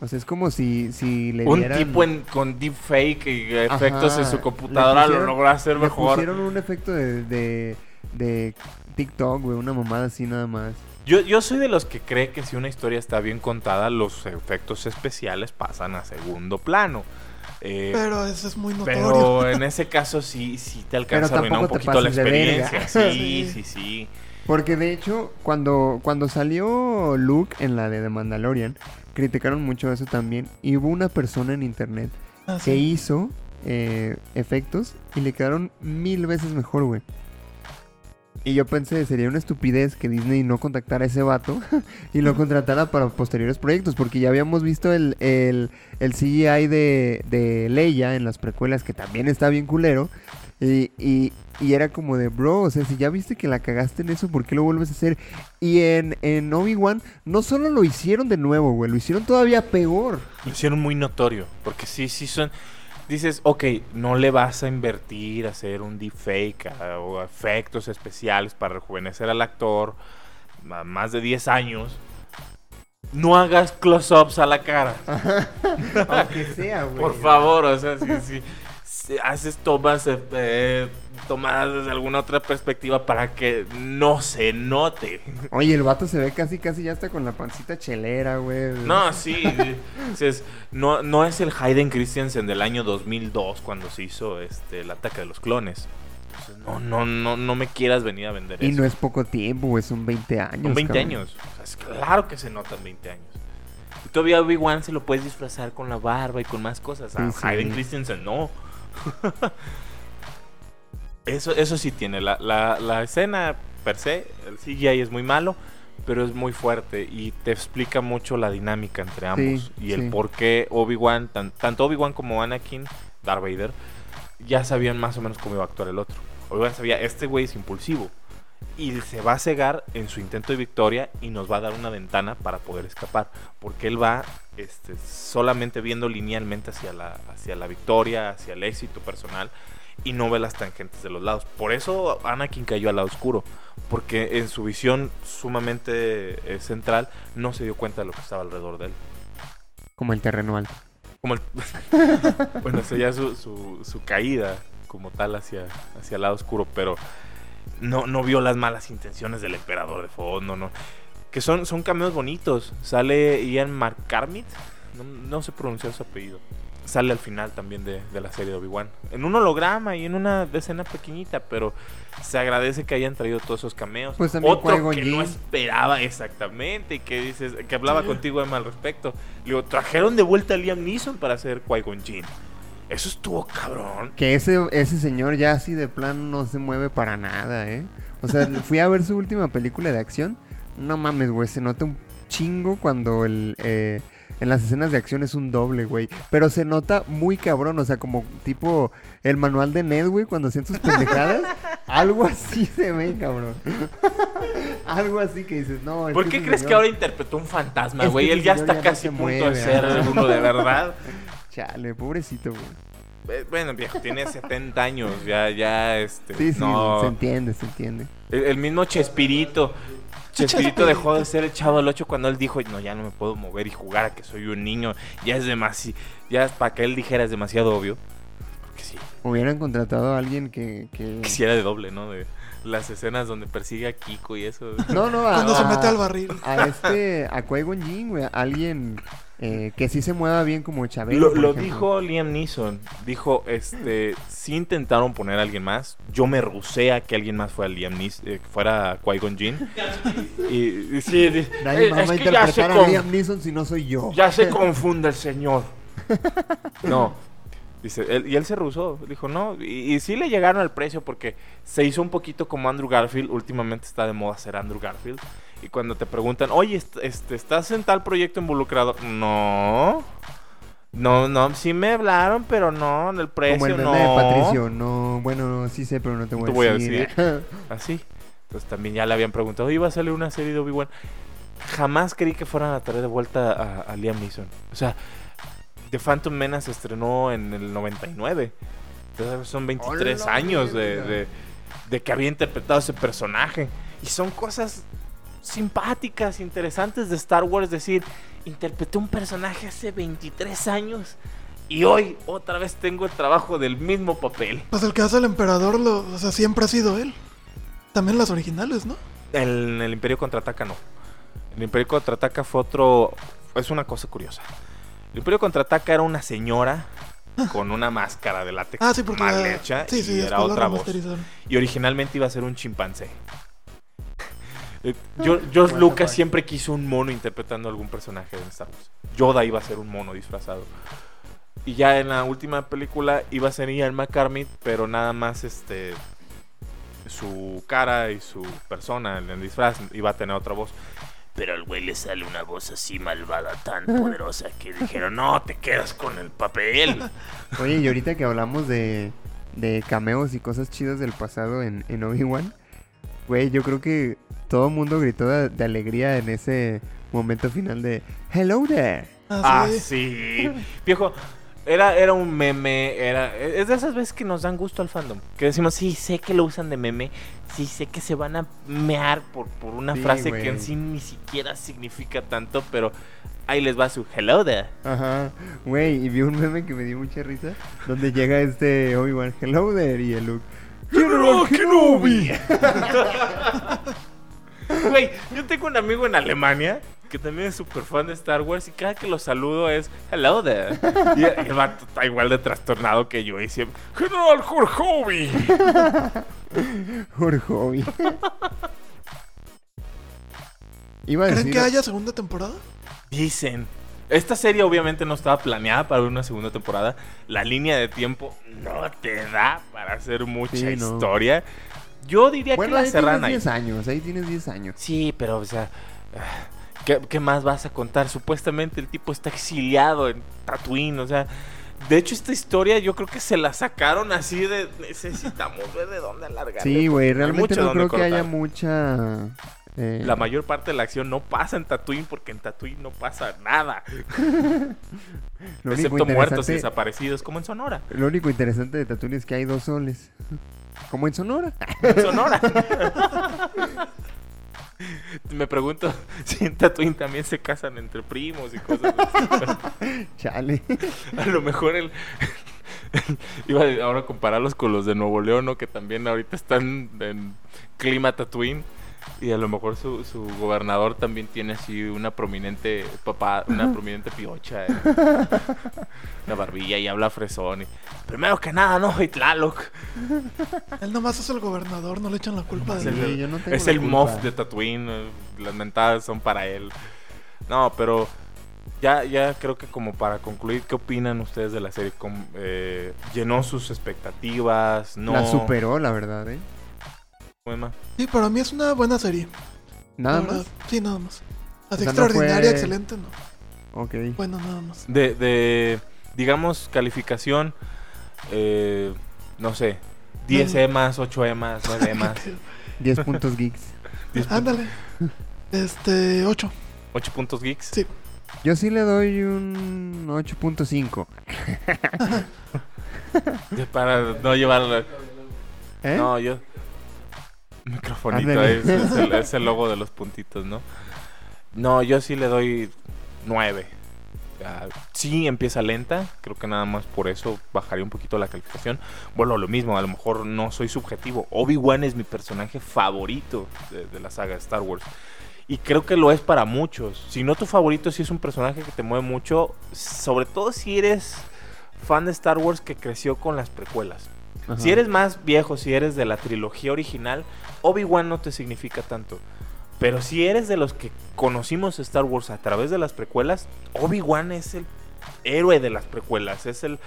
O sea, es como si, si le Un dieran... tipo en, con deepfake y efectos Ajá, en su le computadora lo logró hacer Le mejor. pusieron un efecto de, de, de TikTok, güey, una mamada así nada más. Yo, yo soy de los que cree que si una historia está bien contada, los efectos especiales pasan a segundo plano. Eh, Pero eso es muy notorio. pero en ese caso sí, sí te alcanza a arruinar un tampoco te poquito la pases de verga. experiencia. Sí, Sí. sí, sí. Porque de hecho, cuando, cuando salió Luke en la de The Mandalorian, criticaron mucho eso también. Y hubo una persona en internet Ah, que sí. hizo eh, efectos y le quedaron mil veces mejor, güey. Y yo pensé, sería una estupidez que Disney no contactara a ese vato y lo contratara para posteriores proyectos, porque ya habíamos visto el, el, el CGI de, de Leia en las precuelas, que también está bien culero. Y, y, y era como de, bro, o sea, si ya viste que la cagaste en eso, ¿por qué lo vuelves a hacer? Y en, en Obi-Wan no solo lo hicieron de nuevo, güey, lo hicieron todavía peor. Lo hicieron muy notorio. Porque sí, sí son. Dices, ok, no le vas a invertir a hacer un deepfake a- o efectos especiales para rejuvenecer al actor a más de 10 años. No hagas close-ups a la cara. Aunque sea, güey. Por favor, o sea, si, si- si haces tomas eh, eh, tomadas desde alguna otra perspectiva para que no se note. Oye, el vato se ve casi, casi ya está con la pancita chelera, güey. No, sí. dices, no, no es el Hayden Christensen del año 2002 cuando se hizo este, el ataque de los clones. Entonces, no, no, no, no me quieras venir a vender Y eso. no es poco tiempo, güey, son 20 años. Son 20 cabrón. años. O sea, es claro que se notan 20 años. Y todavía Obi-Wan se lo puedes disfrazar con la barba y con más cosas. A Sí, sí. Hayden Christensen no. eso, eso sí tiene. La, la, la escena per se, el CGI es muy malo, pero es muy fuerte y te explica mucho la dinámica entre ambos. Sí, y el sí. por qué Obi-Wan, tan- tanto Obi-Wan como Anakin, Darth Vader, ya sabían más o menos cómo iba a actuar el otro. Obi-Wan sabía, este güey es impulsivo. Y se va a cegar en su intento de victoria y nos va a dar una ventana para poder escapar. Porque él va este, solamente viendo linealmente hacia la, hacia la victoria, hacia el éxito personal y no ve las tangentes de los lados. Por eso Anakin cayó al lado oscuro. Porque en su visión sumamente eh, central no se dio cuenta de lo que estaba alrededor de él. Como el terreno alto. Como el... bueno, sería su, su, su caída como tal hacia, hacia el lado oscuro, pero no, no vio las malas intenciones del emperador de fondo, no. Que son, son cameos bonitos. Sale Ian McCarmit, no, no sé pronunciar su apellido. Sale al final también de, de la serie de Obi-Wan. En un holograma y en una escena pequeñita, pero se agradece que hayan traído todos esos cameos. Pues también Otro que no esperaba exactamente, y que dices, que hablaba contigo Emma al respecto. Le digo, trajeron de vuelta a Liam Neeson para hacer Qui-Gon Jinn. Eso estuvo cabrón. Que ese, ese señor ya así de plano no se mueve para nada, ¿eh? O sea, fui a ver su última película de acción. No mames, güey, se nota un chingo cuando el... eh, en las escenas de acción es un doble, güey. Pero se nota muy cabrón, o sea, como tipo el manual de Ned, güey, cuando hacían sus pendejadas. algo así se ve, cabrón. algo así que dices, no. ¿Por qué crees que ahora interpretó un fantasma, Es güey? Él ya está ya casi a punto mueve, de ser uno de verdad. Chale, pobrecito, güey. Eh, Bueno, viejo, tiene 70 años, ya, ya, este, Sí, sí, no. se entiende, se entiende. El, el mismo Chespirito. Chespirito dejó de ser el chavo del 8 cuando él dijo, no, ya no me puedo mover y jugar a que soy un niño. Ya es demasiado, ya es para que él dijera es demasiado obvio. Porque sí, Hubieran contratado a alguien que... que... quisiera de doble, ¿no? De las escenas donde persigue a Kiko y eso. No, no, a, Cuando se mete al barril. A este, a Qui-Gon Jinn, güey. Alguien eh, que sí se mueva bien como Chabelo. Lo, lo dijo Liam Neeson. Dijo, este, si intentaron poner a alguien más. Yo me rusé a que alguien más fuera Liam Neeson, eh, fuera Qui-Gon Jinn. y, y sí, eh, más es que ya se, a Liam Neeson si no soy yo. ya se confunde el señor. No. Dice, él- y él se rusó, dijo, no, y, y sí le llegaron al precio porque se hizo un poquito como Andrew Garfield, últimamente está de moda ser Andrew Garfield, y cuando te preguntan, oye, est- este, ¿estás en tal proyecto involucrado? No, no, no, sí me hablaron, pero no, en el precio Como el meme no. de Patricio. No, bueno, sí sé, pero no te voy, te voy a decir. Así, entonces también ya le habían preguntado, iba a salir una serie de Obi-Wan. Jamás creí que fueran a traer de vuelta a, a Liam Neeson. O sea, The Phantom Menace se estrenó en el 99. Entonces son 23 ¡Hola, años de, de- de que había interpretado ese personaje. Y son cosas simpáticas, interesantes de Star Wars. Decir, interpreté un personaje hace 23 años y hoy otra vez tengo el trabajo del mismo papel. Pues el que hace el emperador, lo, o sea, siempre ha sido él. También las originales, ¿no? En el Imperio Contraataca no. El Imperio Contraataca fue otro... Es una cosa curiosa. El Imperio Contraataca era una señora con una máscara de látex Ah, sí, mal hecha sí, sí, y era otra voz. Y originalmente iba a ser un chimpancé. Eh, Yo- George Lucas siempre quiso un mono interpretando algún personaje de Star Wars. Yoda iba a ser un mono disfrazado. Y ya en la última película iba a ser Ian McCartney, pero nada más este su cara y su persona en el disfraz iba a tener otra voz. Pero al güey le sale una voz así malvada, tan poderosa, que dijeron, no, te quedas con el papel. Oye, y ahorita que hablamos de, de cameos y cosas chidas del pasado en, en Obi-Wan, güey, yo creo que todo el mundo gritó de, de alegría en ese momento final de Hello there. Ah, Ah, sí. Viejo, era, era un meme, era... Es de esas veces que nos dan gusto al fandom. Que decimos, sí, sé que lo usan de meme, sí, sé que se van a mear por, por una Sí, frase que en sí ni siquiera significa tanto, pero ahí les va su hello there. Ajá, güey, y vi un meme que me dio mucha risa, donde llega este Obi-Wan, hello there, y el Luke, General Kenobi. Güey, yo tengo un amigo en Alemania que también es súper fan de Star Wars y cada que lo saludo es hello there. Y el vato está igual de trastornado que yo y siempre, General Jorjovi. Jorjovi. Iba a ¿Creen decir, que haya segunda temporada? Dicen. Esta serie obviamente no estaba planeada para una segunda temporada. La línea de tiempo no te da para hacer mucha Sí, no. historia. Yo diría bueno, que la ahí tienes ahí. 10 años, ahí tienes 10 años. Sí, pero o sea, ah, ¿qué, qué más vas a contar? Supuestamente el tipo está exiliado en Tatooine, o sea, de hecho esta historia yo creo que se la sacaron así de necesitamos ver de dónde alargar. Sí, güey, realmente no creo que haya mucha... eh, La mayor parte de la acción no pasa en Tatooine porque en Tatooine no pasa nada, excepto muertos y desaparecidos como en Sonora. lo único interesante de Tatooine es que hay dos soles. Como en Sonora. En Sonora. Me pregunto si en Tatooine también se casan entre primos y cosas así. Chale. A lo mejor el, iba ahora a compararlos con los de Nuevo León, ¿no? que también ahorita están en clima Tatooine. Y a lo mejor su, su gobernador también tiene así una prominente papá, una prominente piocha, eh, una barbilla y habla fresón. y, Primero que nada, no, y Tlaloc. Él nomás es el gobernador, no le echan la culpa Es de Sí, el, yo no tengo es el moff de Tatooine. eh, Las mentadas son para él. No, pero ya, ya creo que como para concluir, ¿qué opinan ustedes de la serie? ¿Cómo, eh, ¿Llenó sus expectativas? ¿No? La superó, la verdad, ¿eh? Emma? Sí, para mí es una buena serie. Nada la más. verdad. Sí, nada más. Así sea, no extraordinaria, fue- excelente, no. Ok. Bueno, nada más. De, de, digamos, calificación, eh, no sé, 10 Mm. emas, 8 emas, 9 emas, 10 puntos geeks. 10 Ándale. Este, 8. 8 puntos geeks. Sí. Yo sí le doy un 8.5. Para no llevar... ¿Eh? No, yo... Microfonito, es, el, es el logo de los puntitos, ¿no? No, yo sí le doy 9. sí empieza lenta, creo que nada más por eso bajaría un poquito la calificación. Bueno, lo mismo, a lo mejor no soy subjetivo. Obi-Wan es mi personaje favorito de, de la saga de Star Wars. Y creo que lo es para muchos. Si no tu favorito, si es un personaje que te mueve mucho, sobre todo si eres fan de Star Wars que creció con las precuelas. Ajá. Si eres más viejo, si eres de la trilogía original, Obi-Wan no te significa tanto. Pero si eres de los que conocimos Star Wars a través de las precuelas, Obi-Wan es el héroe de las precuelas. Es el,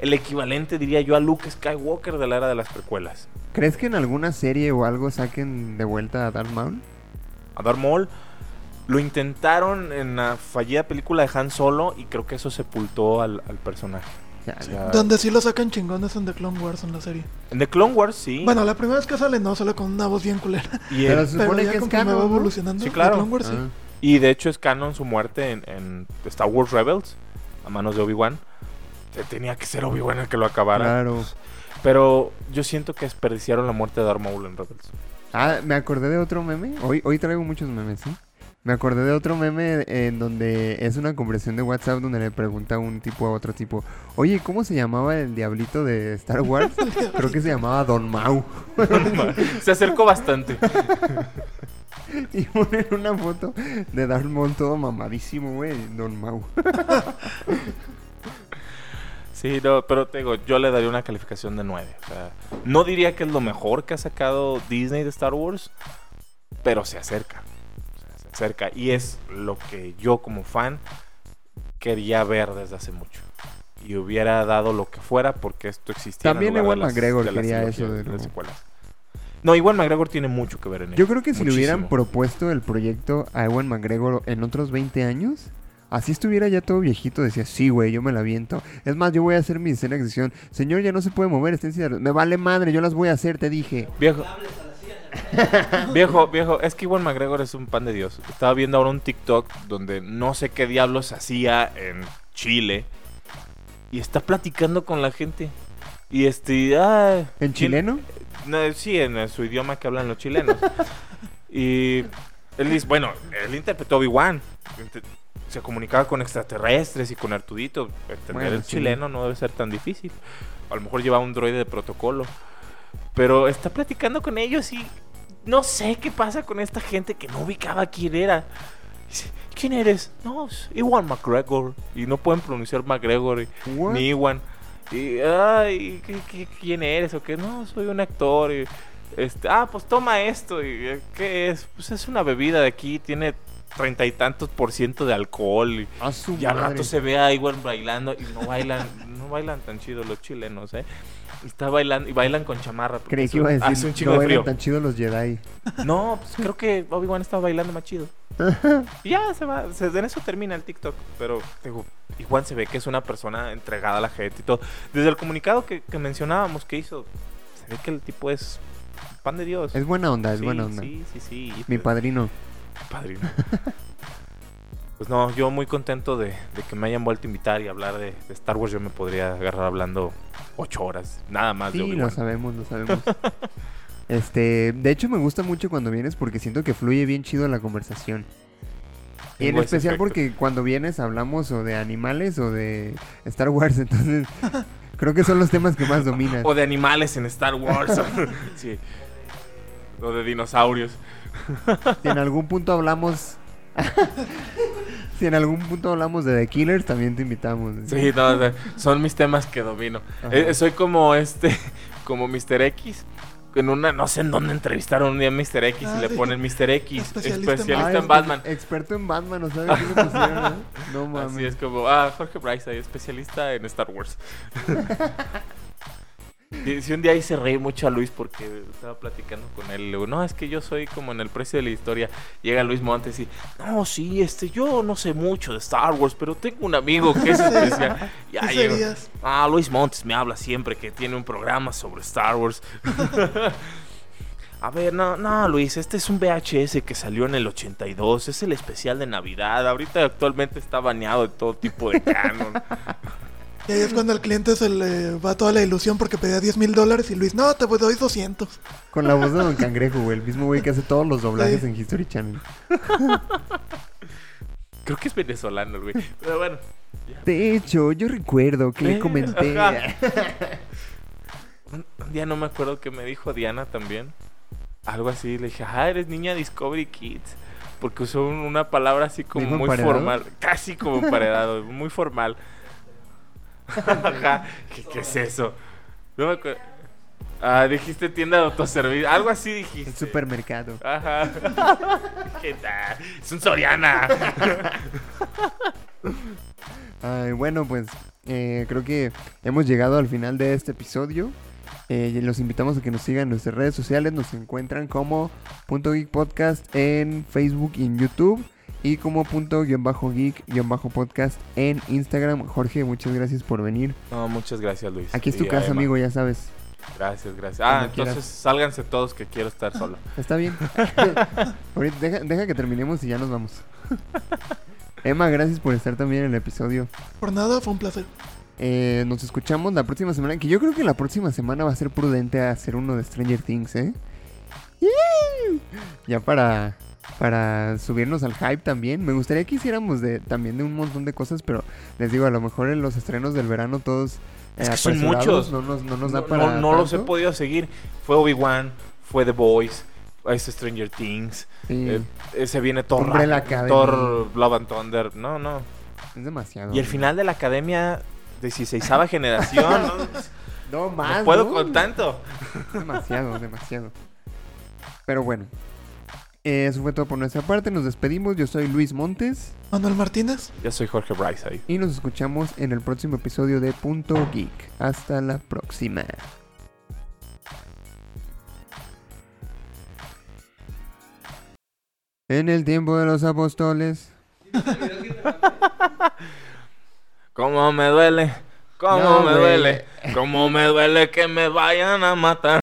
el equivalente, diría yo, a Luke Skywalker de la era de las precuelas. ¿Crees que en alguna serie o algo saquen de vuelta a Darth Maul? A Darth Maul lo intentaron en la fallida película de Han Solo y creo que eso sepultó al, al personaje. Ya, O sea, Donde sí lo sacan chingones en The Clone Wars en la serie. en The Clone Wars sí. Bueno, la primera vez que sale no, sale con una voz bien culera. y, Pero el- se Pero supone ya que es canon, va evolucionando. Sí, The claro. Clone Wars, sí. Ah. Y de hecho es canon su muerte en, en Star Wars Rebels, a manos de Obi-Wan. Se Tenía que ser Obi-Wan el que lo acabara. Claro. Pero yo siento que desperdiciaron la muerte de Darth Maul en Rebels. Ah, me acordé de otro meme. Hoy, hoy traigo muchos memes, ¿sí? Me acordé de otro meme en donde es una conversación de WhatsApp donde le pregunta un tipo a otro tipo, oye, ¿cómo se llamaba el diablito de Star Wars? Creo que se llamaba Don Mau. Se acercó bastante. Y ponen una foto de Darth Maul todo mamadísimo, güey, Don Mau. Sí, no, pero te digo, yo le daría una calificación de 9. O sea, no diría que es lo mejor que ha sacado Disney de Star Wars, pero se acerca. Acerca. Y es lo que yo como fan quería ver desde hace mucho. Y hubiera dado lo que fuera porque esto existía. También Ewan McGregor de quería eso de de secuelas. No, Iwan McGregor tiene mucho que ver en ello. Yo creo que si le hubieran propuesto el proyecto a Ewan McGregor en otros 20 años, así estuviera ya todo viejito, decía, sí, güey, yo me la viento. Es más, yo voy a hacer mi escena de. Señor, ya no se puede mover, está en silla de ruedas". Me vale madre, yo las voy a hacer, te dije. Viejo. viejo, viejo, es que Iwan McGregor es un pan de Dios. Estaba viendo ahora un TikTok donde no sé qué diablos hacía en Chile y está platicando con la gente. Y este, ah, ¿En ¿quién- chileno? No, sí, en eh, su idioma que hablan los chilenos. y él dice, bueno, él interpretó a Obi-Wan. Se comunicaba con extraterrestres y con Artudito. Entender Bueno, el sí. chileno no debe ser tan difícil. A lo mejor lleva un droide de protocolo. Pero está platicando con ellos y no sé qué pasa con esta gente que no ubicaba quién era. Dice, ¿Quién eres? No, Iwan McGregor. Y no pueden pronunciar McGregor. What? ni Iwan. Y, ay, ¿qué, qué- quién eres? O qué, no, soy un actor. Y, este, ah, pues toma esto. Y, eh, ¿Qué es? Pues es una bebida de aquí, tiene treinta y tantos por ciento de alcohol. Y, y al rato se ve a Iwan bailando y no bailan, no bailan tan chido los chilenos, ¿eh? Está bailando y bailan con chamarra. Creí que iba a decir, Hace un chingo no de eran frío. tan chidos los Jedi. No, pues creo que Obi-Wan estaba bailando más chido. Y ya se va, se, en eso termina el TikTok. Pero digo, igual se ve que es una persona entregada a la gente y todo. Desde el comunicado que, que mencionábamos que hizo, se ve que el tipo es pan de Dios. Es buena onda, es sí, buena onda. Sí, sí, sí. y Mi pues, padrino. padrino. Pues no, yo muy contento de, de que me hayan vuelto a invitar y hablar de, de Star Wars. Yo me podría agarrar hablando ocho horas, nada más de Sí, lo Obi-Wan. sabemos, lo sabemos. este, de hecho me gusta mucho cuando vienes porque siento que fluye bien chido la conversación. Y en especial efecto. porque cuando vienes hablamos o de animales o de Star Wars, entonces creo que son los temas que más dominas. O de animales en Star Wars. sí. O de dinosaurios. Si en algún punto hablamos Si en algún punto hablamos de The Killers, también te invitamos. Sí, no, o sea, son mis temas que domino. Eh, soy como este, como Mr. X. En una, no sé en dónde entrevistaron un día a Mr. X y Ah, le ponen Mr. X, especialista especialista, en Ah, Batman. Experto en Batman, ¿no sabes qué le pusieron? eh? No mames. Así es como, ah, Jorge Bryce, ahí, especialista en Star Wars. Y si un día hice reír mucho a Luis porque estaba platicando con él. y Le digo, no, es que yo soy como en el precio de la historia. Llega Luis Montes y, no, sí, este, yo no sé mucho de Star Wars, pero tengo un amigo que es especial. Ya ¿Qué llego, serías? Ah, Luis Montes me habla siempre que tiene un programa sobre Star Wars. A ver, no, no, Luis, este es un VHS que salió en el 82, es el especial de Navidad. Ahorita actualmente está baneado de todo tipo de canon. Y ahí es cuando al cliente se le va toda la ilusión porque pedía 10 mil dólares y Luis, no, te doy 200. Con la voz de Don Cangrejo, güey. El mismo güey que hace todos los doblajes Sí. en History Channel. Creo que es venezolano, el güey. Pero bueno. De hecho, yo recuerdo que le Eh, comenté. Un, un día no me acuerdo que me dijo Diana también. Algo así. Le dije, ah, eres niña Discovery Kids. Porque usó un- una palabra así como ¿Dijo muy emparedado? formal. Casi como emparedado. muy formal. Ajá. ¿Qué, qué es eso? No me acuerdo. Ah, dijiste tienda de autoservicio. Algo así dijiste. El supermercado. Ajá. ¿Qué tal? Es un Soriana. Ay, bueno, pues eh, creo que hemos llegado al final de este episodio. Eh, los invitamos a que nos sigan en nuestras redes sociales. Nos encuentran como Punto Geek Podcast en Facebook y en YouTube. Y como punto guion bajo geek guion bajo podcast en Instagram. Jorge, muchas gracias por venir. No, muchas gracias, Luis. Aquí es tu Y casa, amigo, ya sabes. Gracias, gracias. Ah, Cuando quieras. entonces sálganse todos que quiero estar solo. Está bien. Ahorita deja, deja que terminemos y ya nos vamos. Emma, gracias por estar también en el episodio. Por nada, fue un placer. Eh, nos escuchamos la próxima semana. Que yo creo que la próxima semana va a ser prudente hacer uno de Stranger Things, ¿eh? Ya para, para subirnos al hype también. Me gustaría que hiciéramos de, también de un montón de cosas, pero les digo, a lo mejor en los estrenos del verano todos eh, Es que son muchos. No nos, no nos da No, para. no- no los he podido seguir. Fue Obi-Wan, fue The Boys, es Stranger Things. Sí, eh, eh, se viene Thor. Thor Love and Thunder. No, no. es demasiado. Y el final de la academia 16 generación. no, No, no más. puedo ¿no? con tanto. Demasiado, demasiado. Pero bueno. Eh, Eso fue todo por nuestra parte. Nos despedimos. Yo soy Luis Montes. Manuel Martínez. Yo soy Jorge Bryce ahí. Y nos escuchamos en el próximo episodio de Punto Geek. Hasta la próxima. En el tiempo de los apóstoles. ¿Cómo me duele? ¿Cómo No, me duele? ¿Cómo me duele que me vayan a matar?